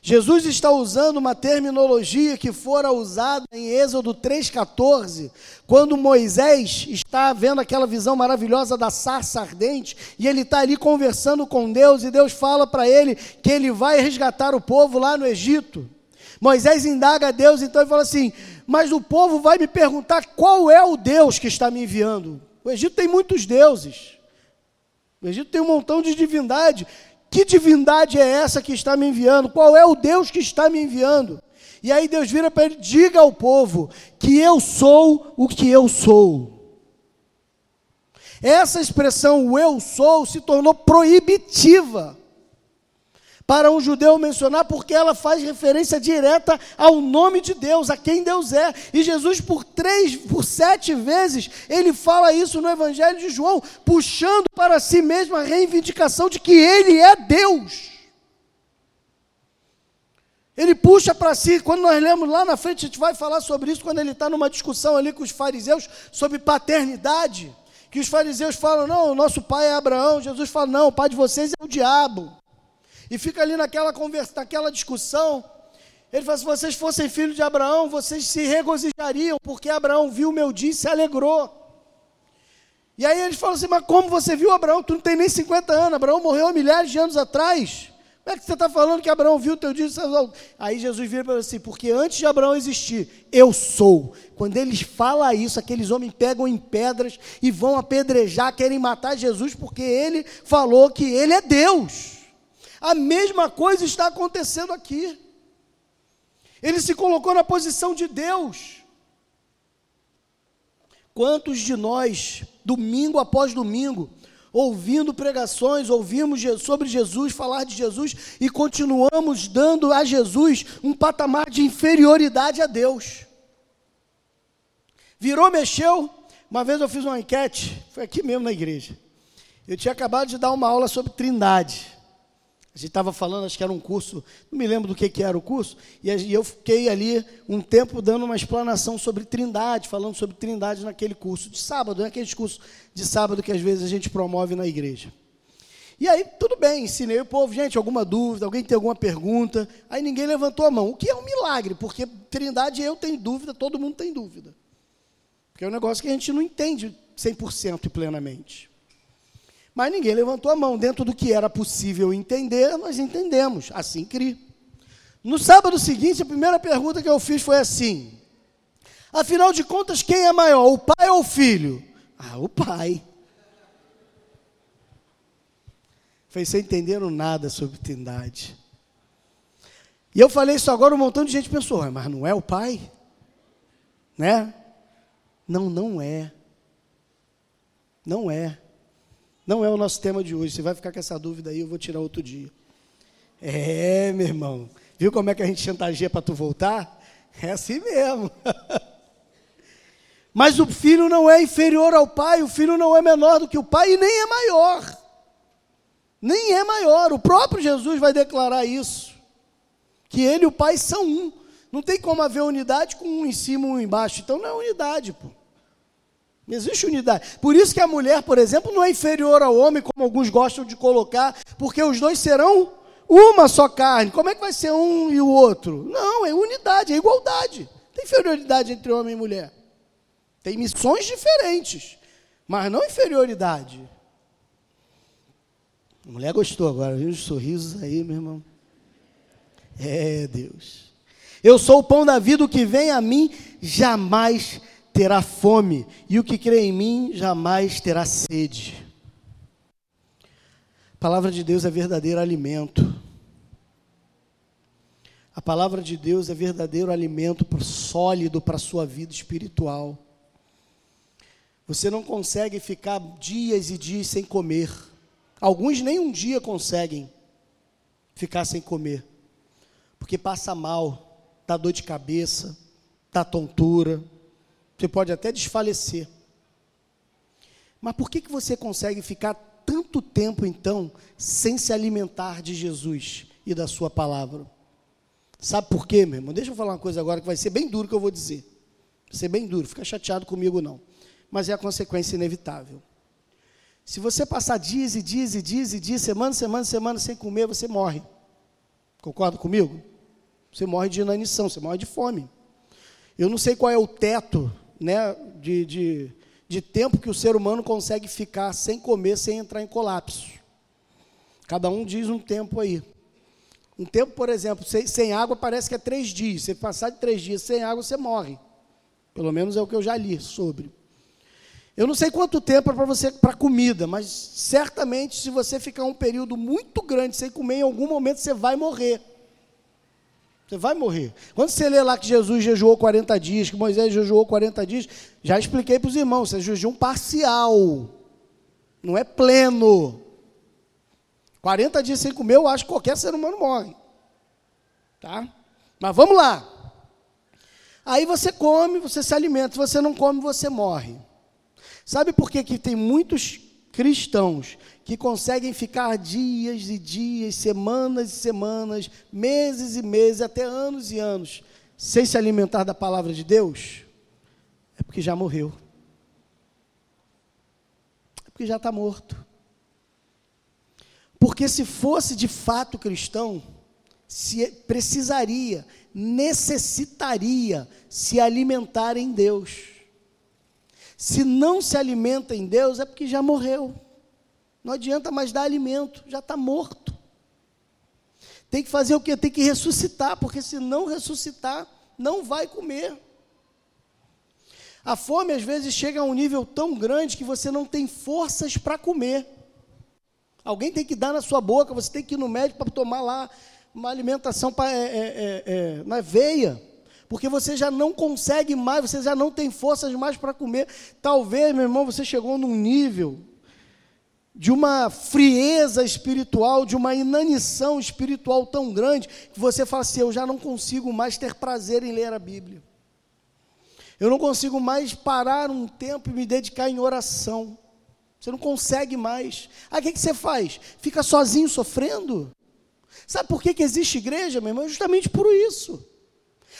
Speaker 1: Jesus está usando uma terminologia que fora usada em Êxodo 3,14, quando Moisés está vendo aquela visão maravilhosa da sarça ardente, e ele está ali conversando com Deus, e Deus fala para ele que ele vai resgatar o povo lá no Egito. Moisés indaga a Deus, então ele fala assim: Mas o povo vai me perguntar qual é o Deus que está me enviando. O Egito tem muitos deuses. O Egito tem um montão de divindade. Que divindade é essa que está me enviando? Qual é o Deus que está me enviando? E aí Deus vira para ele: diga ao povo que eu sou o que eu sou. Essa expressão, o eu sou, se tornou proibitiva para um judeu mencionar, porque ela faz referência direta ao nome de Deus, a quem Deus é. E Jesus, por três, por sete vezes, ele fala isso no Evangelho de João, puxando para si mesmo a reivindicação de que ele é Deus. Ele puxa para si, quando nós lemos lá na frente, a gente vai falar sobre isso, quando ele está numa discussão ali com os fariseus sobre paternidade. Que os fariseus falam, não, o nosso pai é Abraão. Jesus fala, não, o pai de vocês é o diabo. E fica ali naquela conversa, naquela discussão. Ele fala: se vocês fossem filhos de Abraão, vocês se regozijariam, porque Abraão viu o meu dia e se alegrou. E aí eles falam assim: mas como você viu Abraão? Tu não tem nem 50 anos, Abraão morreu há milhares de anos atrás. Como é que você está falando que Abraão viu o teu dia? Aí Jesus vira para assim: porque antes de Abraão existir, eu sou. Quando eles falam isso, aqueles homens pegam em pedras e vão apedrejar, querem matar Jesus, porque ele falou que ele é Deus. A mesma coisa está acontecendo aqui. Ele se colocou na posição de Deus. Quantos de nós, domingo após domingo, ouvindo pregações, ouvimos sobre Jesus, falar de Jesus e continuamos dando a Jesus um patamar de inferioridade a Deus. Virou, mexeu. Uma vez eu fiz uma enquete, foi aqui mesmo na igreja. Eu tinha acabado de dar uma aula sobre Trindade. A gente estava falando, acho que era um curso, não me lembro do que, que era o curso, e eu fiquei ali um tempo dando uma explanação sobre trindade, falando sobre trindade naquele curso de sábado, naqueles cursos de sábado que às vezes a gente promove na igreja. E aí, tudo bem, ensinei o povo, gente, alguma dúvida, alguém tem alguma pergunta? Aí ninguém levantou a mão, o que é um milagre, porque trindade eu tenho dúvida, todo mundo tem dúvida. Porque é um negócio que a gente não entende 100% e plenamente. Mas ninguém levantou a mão. Dentro do que era possível entender, nós entendemos. Assim criei. No sábado seguinte, a primeira pergunta que eu fiz foi assim: Afinal de contas, quem é maior, o pai ou o filho? Ah, o pai. Sem entenderam nada sobre trindade. E eu falei isso agora, um montão de gente pensou, mas não é o pai? Né? Não, não é. Não é. Não é o nosso tema de hoje. Você vai ficar com essa dúvida aí, eu vou tirar outro dia. É, meu irmão. Viu como é que a gente chantageia para tu voltar? É assim mesmo. Mas o filho não é inferior ao pai, o filho não é menor do que o pai e nem é maior. Nem é maior. O próprio Jesus vai declarar isso. Que ele e o pai são um. Não tem como haver unidade com um em cima e um embaixo. Então não é unidade, pô. Não existe unidade. Por isso que a mulher, por exemplo, não é inferior ao homem, como alguns gostam de colocar, porque os dois serão uma só carne. Como é que vai ser um e o outro? Não, é unidade, é igualdade. Tem inferioridade entre homem e mulher. Tem missões diferentes, mas não inferioridade. A mulher gostou agora, viu os sorrisos aí, meu irmão? É, Deus. Eu sou o pão da vida, o que vem a mim jamais terá fome, e o que crê em mim jamais terá sede. A palavra de Deus é verdadeiro alimento. A palavra de Deus é verdadeiro alimento sólido para a sua vida espiritual. Você não consegue ficar dias e dias sem comer. Alguns nem um dia conseguem ficar sem comer, porque passa mal, dá dor de cabeça, dá tontura você pode até desfalecer. Mas por que, que você consegue ficar tanto tempo, então, sem se alimentar de Jesus e da Sua palavra? Sabe por quê, meu irmão? Deixa eu falar uma coisa agora que vai ser bem duro que eu vou dizer. Vai ser bem duro, fica chateado comigo não. Mas é a consequência inevitável. Se você passar dias e dias e dias e dias, semana, semana, semana sem comer, você morre. Concorda comigo? Você morre de inanição, você morre de fome. Eu não sei qual é o teto né, de, de, de tempo que o ser humano consegue ficar sem comer, sem entrar em colapso. Cada um diz um tempo aí. Um tempo, por exemplo, sem, sem, água parece que é três dias. Se passar de três dias sem água, você morre. Pelo menos é o que eu já li sobre. Eu não sei quanto tempo é para você para comida, mas certamente se você ficar um período muito grande sem comer, em algum momento você vai morrer. Você vai morrer. Quando você lê lá que Jesus jejuou 40 dias, que Moisés jejuou 40 dias, já expliquei para os irmãos, isso é jejum parcial. Não é pleno. 40 dias sem comer, eu acho que qualquer ser humano morre. Tá? Mas vamos lá. Aí você come, você se alimenta. Se você não come, você morre. Sabe por que, que tem muitos cristãos que conseguem ficar dias e dias, semanas e semanas, meses e meses, até anos e anos, sem se alimentar da palavra de Deus, é porque já morreu. É porque já está morto. Porque se fosse de fato cristão, se precisaria, necessitaria se alimentar em Deus. Se não se alimenta em Deus, é porque já morreu. Não adianta mais dar alimento, já está morto. Tem que fazer o quê? Tem que ressuscitar, porque se não ressuscitar, não vai comer. A fome às vezes chega a um nível tão grande que você não tem forças para comer. Alguém tem que dar na sua boca, você tem que ir no médico para tomar lá uma alimentação pra, é, é, é, é, na veia, porque você já não consegue mais, você já não tem forças mais para comer. Talvez, meu irmão, você chegou num nível de uma frieza espiritual, de uma inanição espiritual tão grande, que você fala assim: eu já não consigo mais ter prazer em ler a Bíblia. Eu não consigo mais parar um tempo e me dedicar em oração. Você não consegue mais. Aí o que, que você faz? Fica sozinho sofrendo? Sabe por que, que existe igreja, meu irmão? Justamente por isso.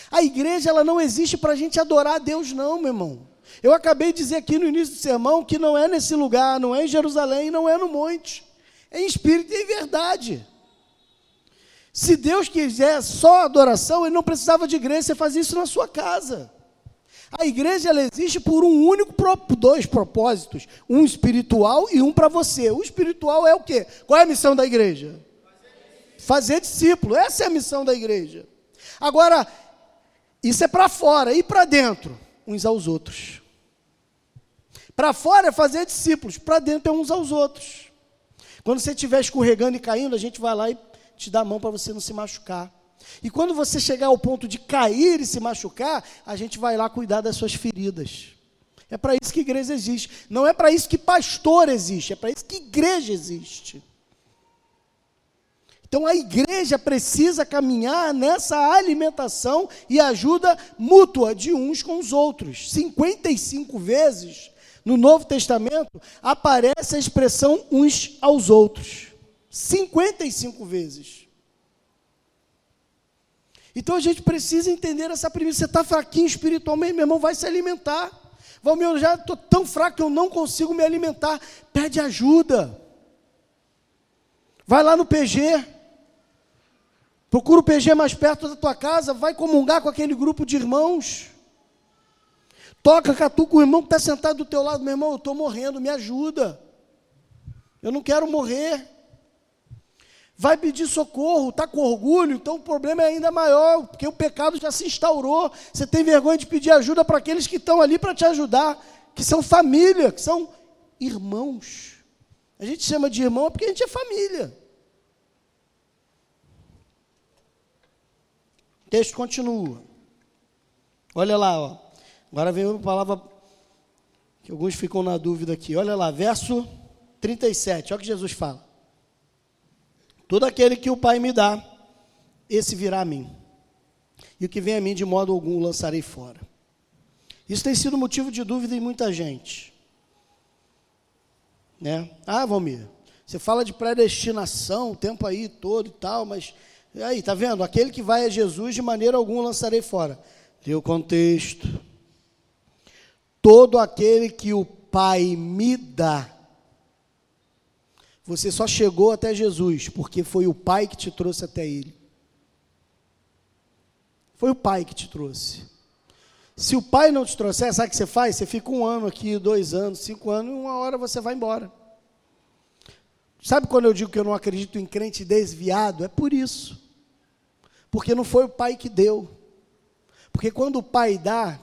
Speaker 1: A igreja ela não existe para a gente adorar a Deus, não, meu irmão. Eu acabei de dizer aqui no início do sermão que não é nesse lugar, não é em Jerusalém, não é no monte. É em espírito e em verdade. Se Deus quiser só adoração, Ele não precisava de igreja, você faz isso na sua casa. A igreja ela existe por um único, dois propósitos, um espiritual e um para você. O espiritual é o quê? Qual é a missão da igreja? Fazer discípulo. Essa é a missão da igreja. Agora, isso é para fora e para dentro, uns aos outros. Para fora é fazer discípulos, para dentro é uns aos outros. Quando você estiver escorregando e caindo, a gente vai lá e te dá a mão para você não se machucar. E quando você chegar ao ponto de cair e se machucar, a gente vai lá cuidar das suas feridas. É para isso que igreja existe. Não é para isso que pastor existe, é para isso que igreja existe. Então a igreja precisa caminhar nessa alimentação e ajuda mútua de uns com os outros. 55 vezes no Novo Testamento aparece a expressão uns aos outros. 55 vezes. Então a gente precisa entender essa premissa. Você está fraquinho espiritualmente, meu irmão, vai se alimentar. Valmir, eu já estou tão fraco que eu não consigo me alimentar. Pede ajuda. Vai lá no PG. Procura o PG mais perto da tua casa. Vai comungar com aquele grupo de irmãos. Toca catuca o irmão que está sentado do teu lado. Meu irmão, eu estou morrendo, me ajuda. Eu não quero morrer vai pedir socorro, está com orgulho, então o problema é ainda maior, porque o pecado já se instaurou. Você tem vergonha de pedir ajuda para aqueles que estão ali para te ajudar, que são família, que são irmãos. A gente chama de irmão porque a gente é família. O texto continua. Olha lá, ó. Agora vem uma palavra que alguns ficam na dúvida aqui. Olha lá, verso 37, olha o que Jesus fala. Todo aquele que o Pai me dá, esse virá a mim. E o que vem a mim, de modo algum, lançarei fora. Isso tem sido motivo de dúvida em muita gente. Né? Ah, Valmir, você fala de predestinação, o tempo aí todo e tal, mas aí, tá vendo? Aquele que vai a Jesus, de maneira alguma lançarei fora. Lê o contexto. Todo aquele que o Pai me dá, você só chegou até Jesus porque foi o Pai que te trouxe até Ele. Foi o Pai que te trouxe. Se o Pai não te trouxer, sabe o que você faz? Você fica um ano aqui, dois anos, cinco anos, e uma hora você vai embora. Sabe quando eu digo que eu não acredito em crente desviado? É por isso. Porque não foi o Pai que deu. Porque quando o Pai dá,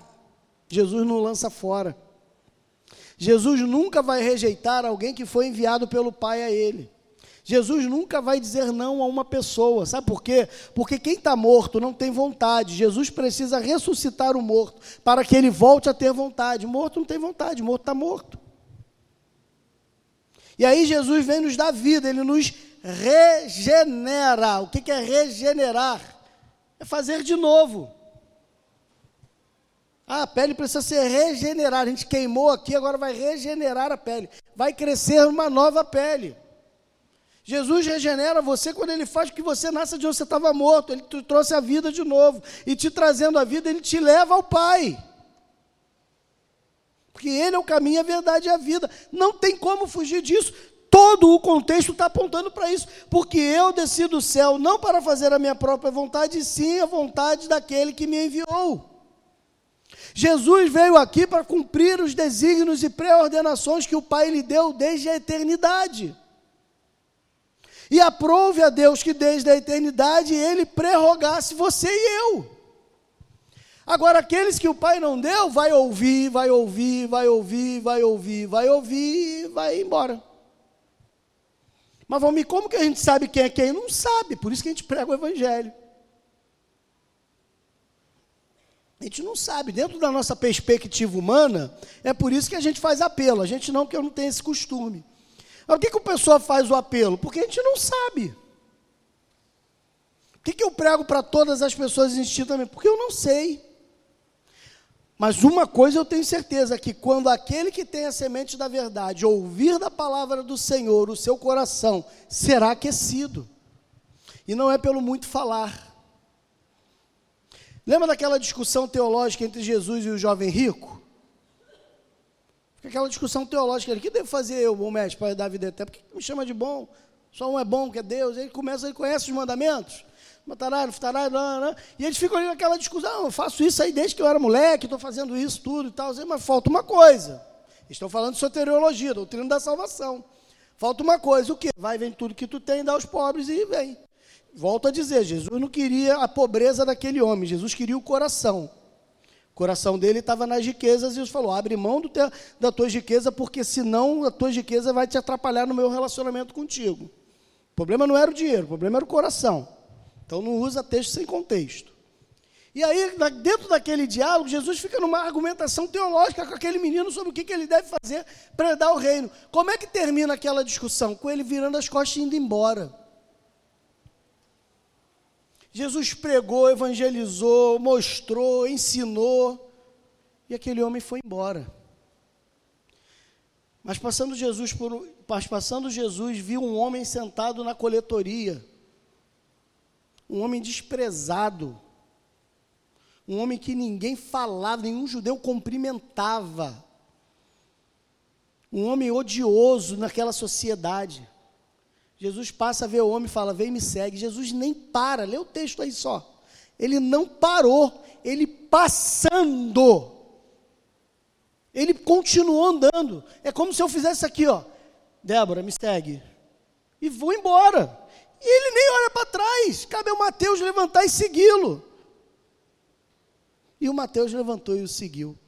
Speaker 1: Jesus não lança fora. Jesus nunca vai rejeitar alguém que foi enviado pelo Pai a ele. Jesus nunca vai dizer não a uma pessoa, sabe por quê? Porque quem está morto não tem vontade. Jesus precisa ressuscitar o morto para que ele volte a ter vontade. Morto não tem vontade, morto está morto. E aí Jesus vem nos dar vida, ele nos regenera. O que é regenerar? É fazer de novo. Ah, a pele precisa ser regenerada. A gente queimou aqui, agora vai regenerar a pele. Vai crescer uma nova pele. Jesus regenera você quando ele faz que você nasça de onde você estava morto. Ele te trouxe a vida de novo. E te trazendo a vida, ele te leva ao Pai. Porque ele é o caminho, a verdade e a vida. Não tem como fugir disso. Todo o contexto está apontando para isso. Porque eu desci do céu não para fazer a minha própria vontade, e sim a vontade daquele que me enviou. Jesus veio aqui para cumprir os desígnios e pré-ordenações que o Pai lhe deu desde a eternidade. E aprove a Deus que desde a eternidade ele prerrogasse você e eu. Agora, aqueles que o Pai não deu, vai ouvir, vai ouvir, vai ouvir, vai ouvir, vai ouvir e vai embora. Mas vamos como que a gente sabe quem é quem? Não sabe, por isso que a gente prega o Evangelho. A gente não sabe, dentro da nossa perspectiva humana, é por isso que a gente faz apelo. A gente não, porque eu não tenho esse costume. Mas por que, que o pessoal faz o apelo? Porque a gente não sabe. Por que, que eu prego para todas as pessoas instintivamente? Porque eu não sei. Mas uma coisa eu tenho certeza: que quando aquele que tem a semente da verdade ouvir da palavra do Senhor, o seu coração será aquecido. E não é pelo muito falar. Lembra daquela discussão teológica entre Jesus e o jovem rico? Aquela discussão teológica, o que devo fazer eu, bom mestre, para dar vida eterna? Por que me chama de bom? Só um é bom, que é Deus. Ele começa, ele conhece os mandamentos. E eles ficam ali naquela discussão, eu faço isso aí desde que eu era moleque, estou fazendo isso tudo e tal, mas falta uma coisa. Estou falando de soteriologia, doutrina da salvação. Falta uma coisa, o quê? Vai, vem tudo que tu tem, dá aos pobres e vem. Volto a dizer, Jesus não queria a pobreza daquele homem, Jesus queria o coração. O coração dele estava nas riquezas e Jesus falou: abre mão do teu, da tua riqueza, porque senão a tua riqueza vai te atrapalhar no meu relacionamento contigo. O problema não era o dinheiro, o problema era o coração. Então não usa texto sem contexto. E aí, dentro daquele diálogo, Jesus fica numa argumentação teológica com aquele menino sobre o que, que ele deve fazer para dar o reino. Como é que termina aquela discussão? Com ele virando as costas e indo embora. Jesus pregou, evangelizou, mostrou, ensinou, e aquele homem foi embora. Mas passando Jesus por, mas passando Jesus viu um homem sentado na coletoria um homem desprezado, um homem que ninguém falava, nenhum judeu cumprimentava, um homem odioso naquela sociedade. Jesus passa a ver o homem e fala: Vem me segue. Jesus nem para, lê o texto aí só. Ele não parou, ele passando. Ele continuou andando. É como se eu fizesse aqui, ó. Débora, me segue. E vou embora. E ele nem olha para trás. Cabe ao Mateus levantar e segui-lo. E o Mateus levantou e o seguiu.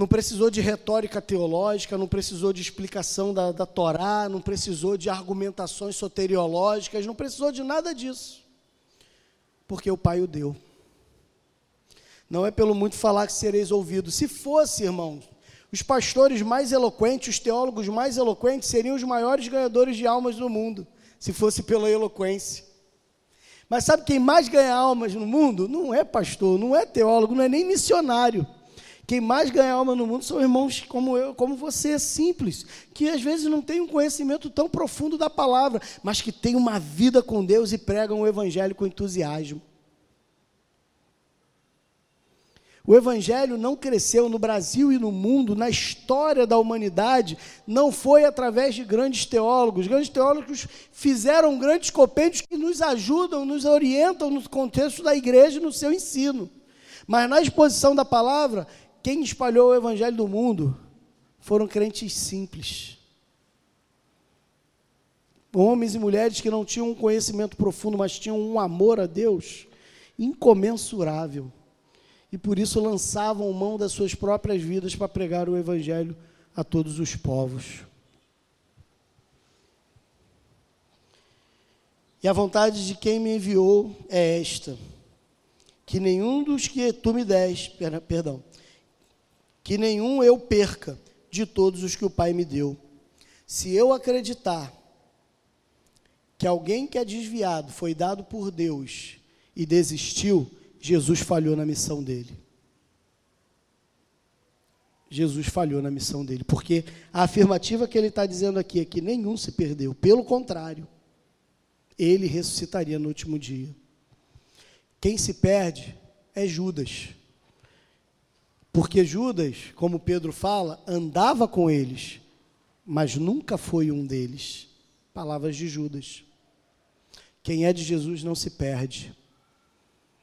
Speaker 1: Não precisou de retórica teológica, não precisou de explicação da, da Torá, não precisou de argumentações soteriológicas, não precisou de nada disso. Porque o Pai o deu. Não é pelo muito falar que sereis ouvidos. Se fosse, irmãos, os pastores mais eloquentes, os teólogos mais eloquentes seriam os maiores ganhadores de almas do mundo se fosse pela eloquência. Mas sabe quem mais ganha almas no mundo? Não é pastor, não é teólogo, não é nem missionário. Quem mais ganha alma no mundo são irmãos como eu, como você, simples, que às vezes não tem um conhecimento tão profundo da palavra, mas que tem uma vida com Deus e pregam o evangelho com entusiasmo. O Evangelho não cresceu no Brasil e no mundo, na história da humanidade, não foi através de grandes teólogos. Grandes teólogos fizeram grandes compêndios que nos ajudam, nos orientam no contexto da igreja e no seu ensino. Mas na exposição da palavra, quem espalhou o Evangelho do mundo foram crentes simples. Homens e mulheres que não tinham um conhecimento profundo, mas tinham um amor a Deus incomensurável e por isso lançavam mão das suas próprias vidas para pregar o Evangelho a todos os povos. E a vontade de quem me enviou é esta: que nenhum dos que tu me deste, perdão, que nenhum eu perca de todos os que o Pai me deu. Se eu acreditar que alguém que é desviado foi dado por Deus e desistiu, Jesus falhou na missão dele. Jesus falhou na missão dele, porque a afirmativa que ele está dizendo aqui é que nenhum se perdeu, pelo contrário, ele ressuscitaria no último dia. Quem se perde é Judas, porque Judas, como Pedro fala, andava com eles, mas nunca foi um deles. Palavras de Judas. Quem é de Jesus não se perde.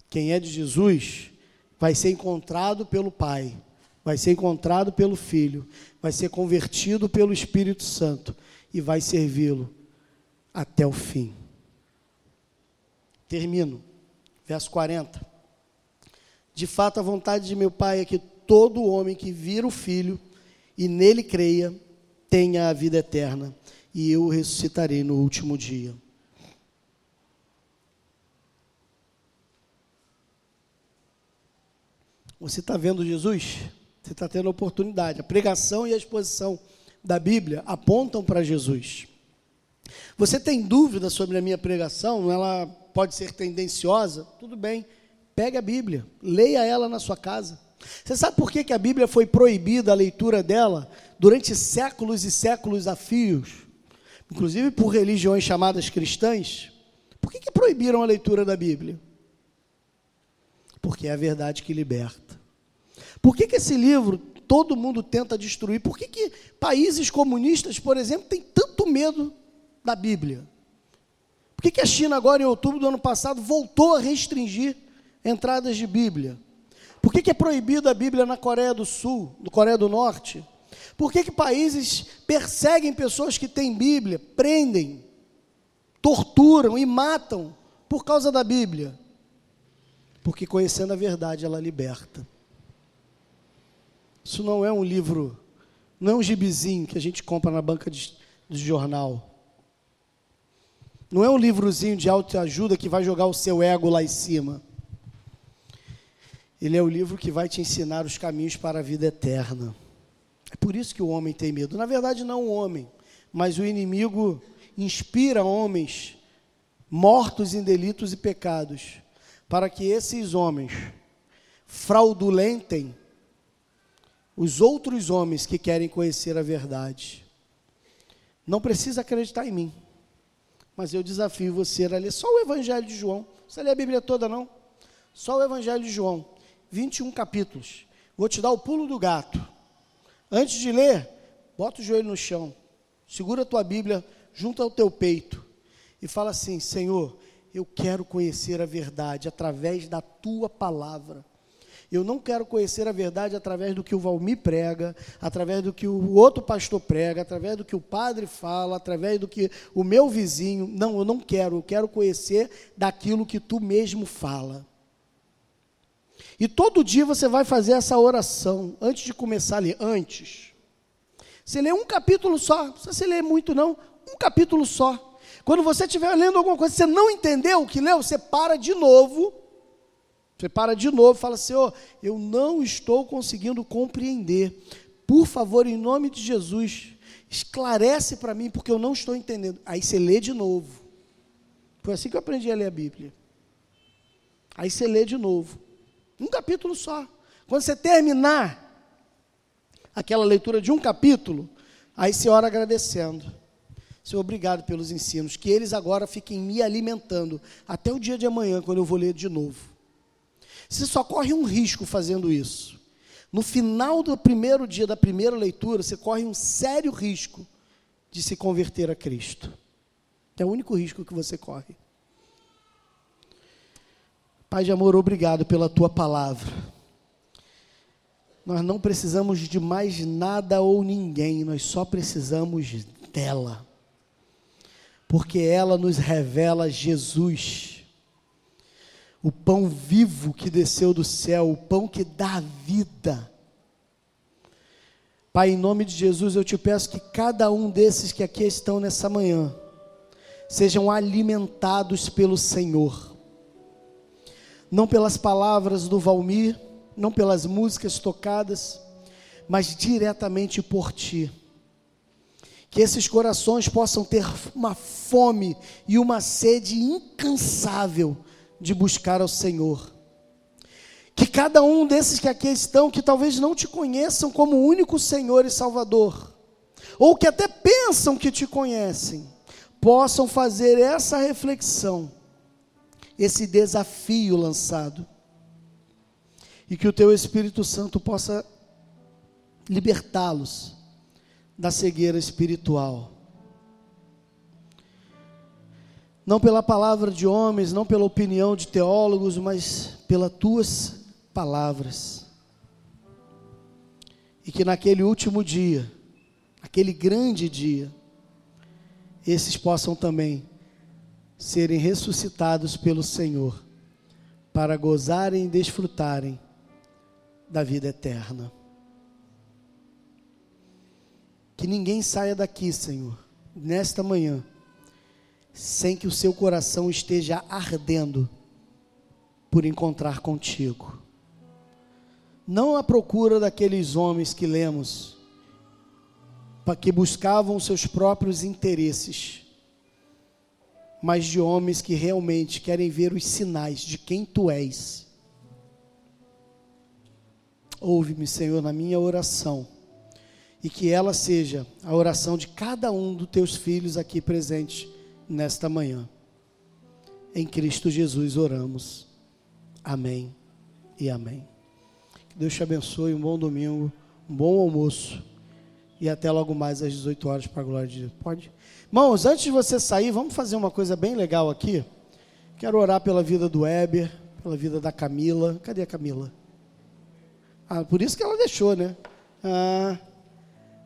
Speaker 1: Quem é de Jesus vai ser encontrado pelo Pai, vai ser encontrado pelo Filho, vai ser convertido pelo Espírito Santo e vai servi-lo até o fim. Termino. Verso 40. De fato, a vontade de meu Pai é que todo homem que vira o Filho e nele creia tenha a vida eterna, e eu o ressuscitarei no último dia. Você está vendo Jesus? Você está tendo a oportunidade. A pregação e a exposição da Bíblia apontam para Jesus. Você tem dúvida sobre a minha pregação? Ela pode ser tendenciosa? Tudo bem. Pegue a Bíblia, leia ela na sua casa. Você sabe por que, que a Bíblia foi proibida a leitura dela durante séculos e séculos a fios? Inclusive por religiões chamadas cristãs? Por que, que proibiram a leitura da Bíblia? Porque é a verdade que liberta. Por que, que esse livro todo mundo tenta destruir? Por que, que países comunistas, por exemplo, têm tanto medo da Bíblia? Por que, que a China, agora em outubro do ano passado, voltou a restringir entradas de Bíblia? Por que, que é proibida a Bíblia na Coreia do Sul, no Coreia do Norte? Por que, que países perseguem pessoas que têm Bíblia, prendem, torturam e matam por causa da Bíblia? Porque conhecendo a verdade, ela liberta. Isso não é um livro, não é um gibizinho que a gente compra na banca de, de jornal. Não é um livrozinho de autoajuda que vai jogar o seu ego lá em cima. Ele é o livro que vai te ensinar os caminhos para a vida eterna. É por isso que o homem tem medo. Na verdade, não o homem, mas o inimigo inspira homens mortos em delitos e pecados, para que esses homens fraudulentem os outros homens que querem conhecer a verdade. Não precisa acreditar em mim, mas eu desafio você a ler só o Evangelho de João. Precisa ler a Bíblia toda, não. Só o Evangelho de João, 21 capítulos. Vou te dar o pulo do gato. Antes de ler, bota o joelho no chão, segura a tua Bíblia junto ao teu peito e fala assim: Senhor, eu quero conhecer a verdade através da tua palavra. Eu não quero conhecer a verdade através do que o Valmir prega, através do que o outro pastor prega, através do que o padre fala, através do que o meu vizinho. Não, eu não quero. Eu quero conhecer daquilo que tu mesmo fala. E todo dia você vai fazer essa oração antes de começar a ler. Antes. Você lê um capítulo só. Não precisa você ler muito, não. Um capítulo só. Quando você estiver lendo alguma coisa, você não entendeu o que leu, você para de novo você para de novo fala, Senhor, eu não estou conseguindo compreender. Por favor, em nome de Jesus, esclarece para mim, porque eu não estou entendendo. Aí você lê de novo. Foi assim que eu aprendi a ler a Bíblia. Aí você lê de novo. Um capítulo só. Quando você terminar aquela leitura de um capítulo, aí você ora agradecendo. Senhor, obrigado pelos ensinos. Que eles agora fiquem me alimentando até o dia de amanhã, quando eu vou ler de novo. Você só corre um risco fazendo isso. No final do primeiro dia da primeira leitura, você corre um sério risco de se converter a Cristo. É o único risco que você corre. Pai de amor, obrigado pela tua palavra. Nós não precisamos de mais nada ou ninguém, nós só precisamos dela. Porque ela nos revela Jesus o pão vivo que desceu do céu, o pão que dá vida. Pai, em nome de Jesus, eu te peço que cada um desses que aqui estão nessa manhã sejam alimentados pelo Senhor. Não pelas palavras do Valmir, não pelas músicas tocadas, mas diretamente por ti. Que esses corações possam ter uma fome e uma sede incansável de buscar ao Senhor. Que cada um desses que aqui estão, que talvez não te conheçam como único Senhor e Salvador, ou que até pensam que te conhecem, possam fazer essa reflexão, esse desafio lançado, e que o teu Espírito Santo possa libertá-los da cegueira espiritual não pela palavra de homens, não pela opinião de teólogos, mas pelas tuas palavras. E que naquele último dia, aquele grande dia, esses possam também serem ressuscitados pelo Senhor, para gozarem e desfrutarem da vida eterna. Que ninguém saia daqui, Senhor, nesta manhã sem que o seu coração esteja ardendo por encontrar contigo. Não à procura daqueles homens que lemos, para que buscavam seus próprios interesses, mas de homens que realmente querem ver os sinais de quem tu és. Ouve-me, Senhor, na minha oração, e que ela seja a oração de cada um dos teus filhos aqui presentes nesta manhã. Em Cristo Jesus oramos. Amém e amém. Que Deus te abençoe. Um bom domingo, um bom almoço. E até logo mais às 18 horas para a glória de Deus. Pode? Irmãos, antes de você sair, vamos fazer uma coisa bem legal aqui. Quero orar pela vida do Weber, pela vida da Camila. Cadê a Camila? Ah, por isso que ela deixou, né? Ah,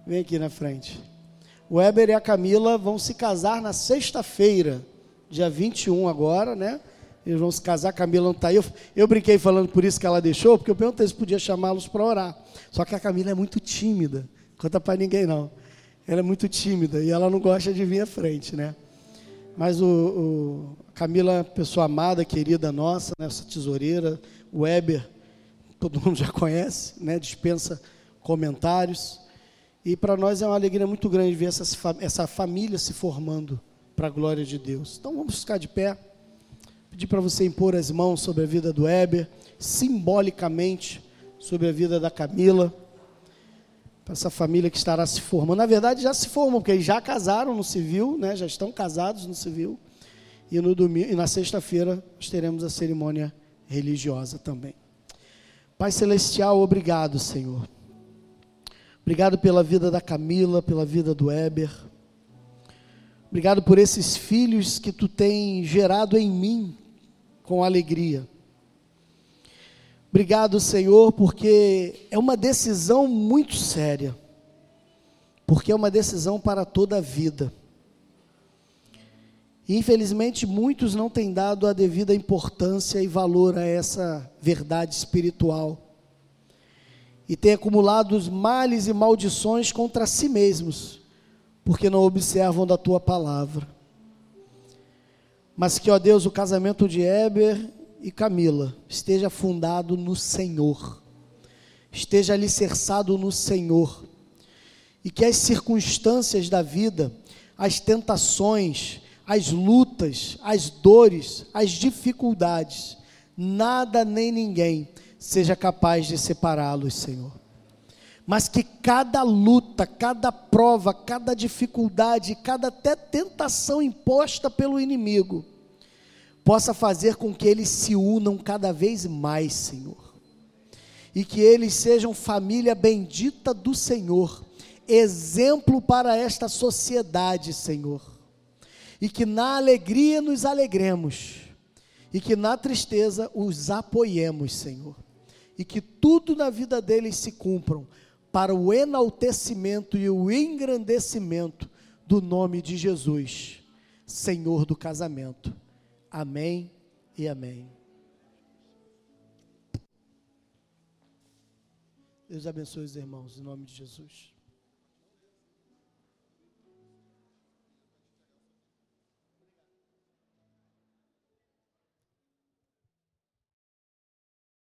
Speaker 1: vem aqui na frente. O Weber e a Camila vão se casar na sexta-feira, dia 21 agora, né? Eles vão se casar, a Camila não está aí. Eu, eu, brinquei falando por isso que ela deixou, porque eu perguntei se podia chamá-los para orar. Só que a Camila é muito tímida. Conta para ninguém não. Ela é muito tímida e ela não gosta de vir à frente, né? Mas o, o Camila, pessoa amada, querida nossa, né, essa tesoureira, o Weber, todo mundo já conhece, né, dispensa comentários. E para nós é uma alegria muito grande ver essa, essa família se formando para a glória de Deus. Então vamos ficar de pé. Pedir para você impor as mãos sobre a vida do Weber, simbolicamente sobre a vida da Camila, para essa família que estará se formando. Na verdade, já se formam, porque já casaram no civil, né? já estão casados no civil. E, no domingo, e na sexta-feira nós teremos a cerimônia religiosa também. Pai Celestial, obrigado, Senhor. Obrigado pela vida da Camila, pela vida do Eber. Obrigado por esses filhos que tu tem gerado em mim com alegria. Obrigado, Senhor, porque é uma decisão muito séria. Porque é uma decisão para toda a vida. Infelizmente, muitos não têm dado a devida importância e valor a essa verdade espiritual. E têm acumulado os males e maldições contra si mesmos, porque não observam da tua palavra. Mas que, ó Deus, o casamento de Eber e Camila esteja fundado no Senhor, esteja alicerçado no Senhor, e que as circunstâncias da vida, as tentações, as lutas, as dores, as dificuldades, nada nem ninguém seja capaz de separá-los, Senhor. Mas que cada luta, cada prova, cada dificuldade, cada até tentação imposta pelo inimigo, possa fazer com que eles se unam cada vez mais, Senhor. E que eles sejam família bendita do Senhor, exemplo para esta sociedade, Senhor e que na alegria nos alegremos, e que na tristeza os apoiemos, Senhor, e que tudo na vida deles se cumpram para o enaltecimento e o engrandecimento do nome de Jesus, Senhor do casamento. Amém e amém. Deus abençoe os irmãos, em nome de Jesus.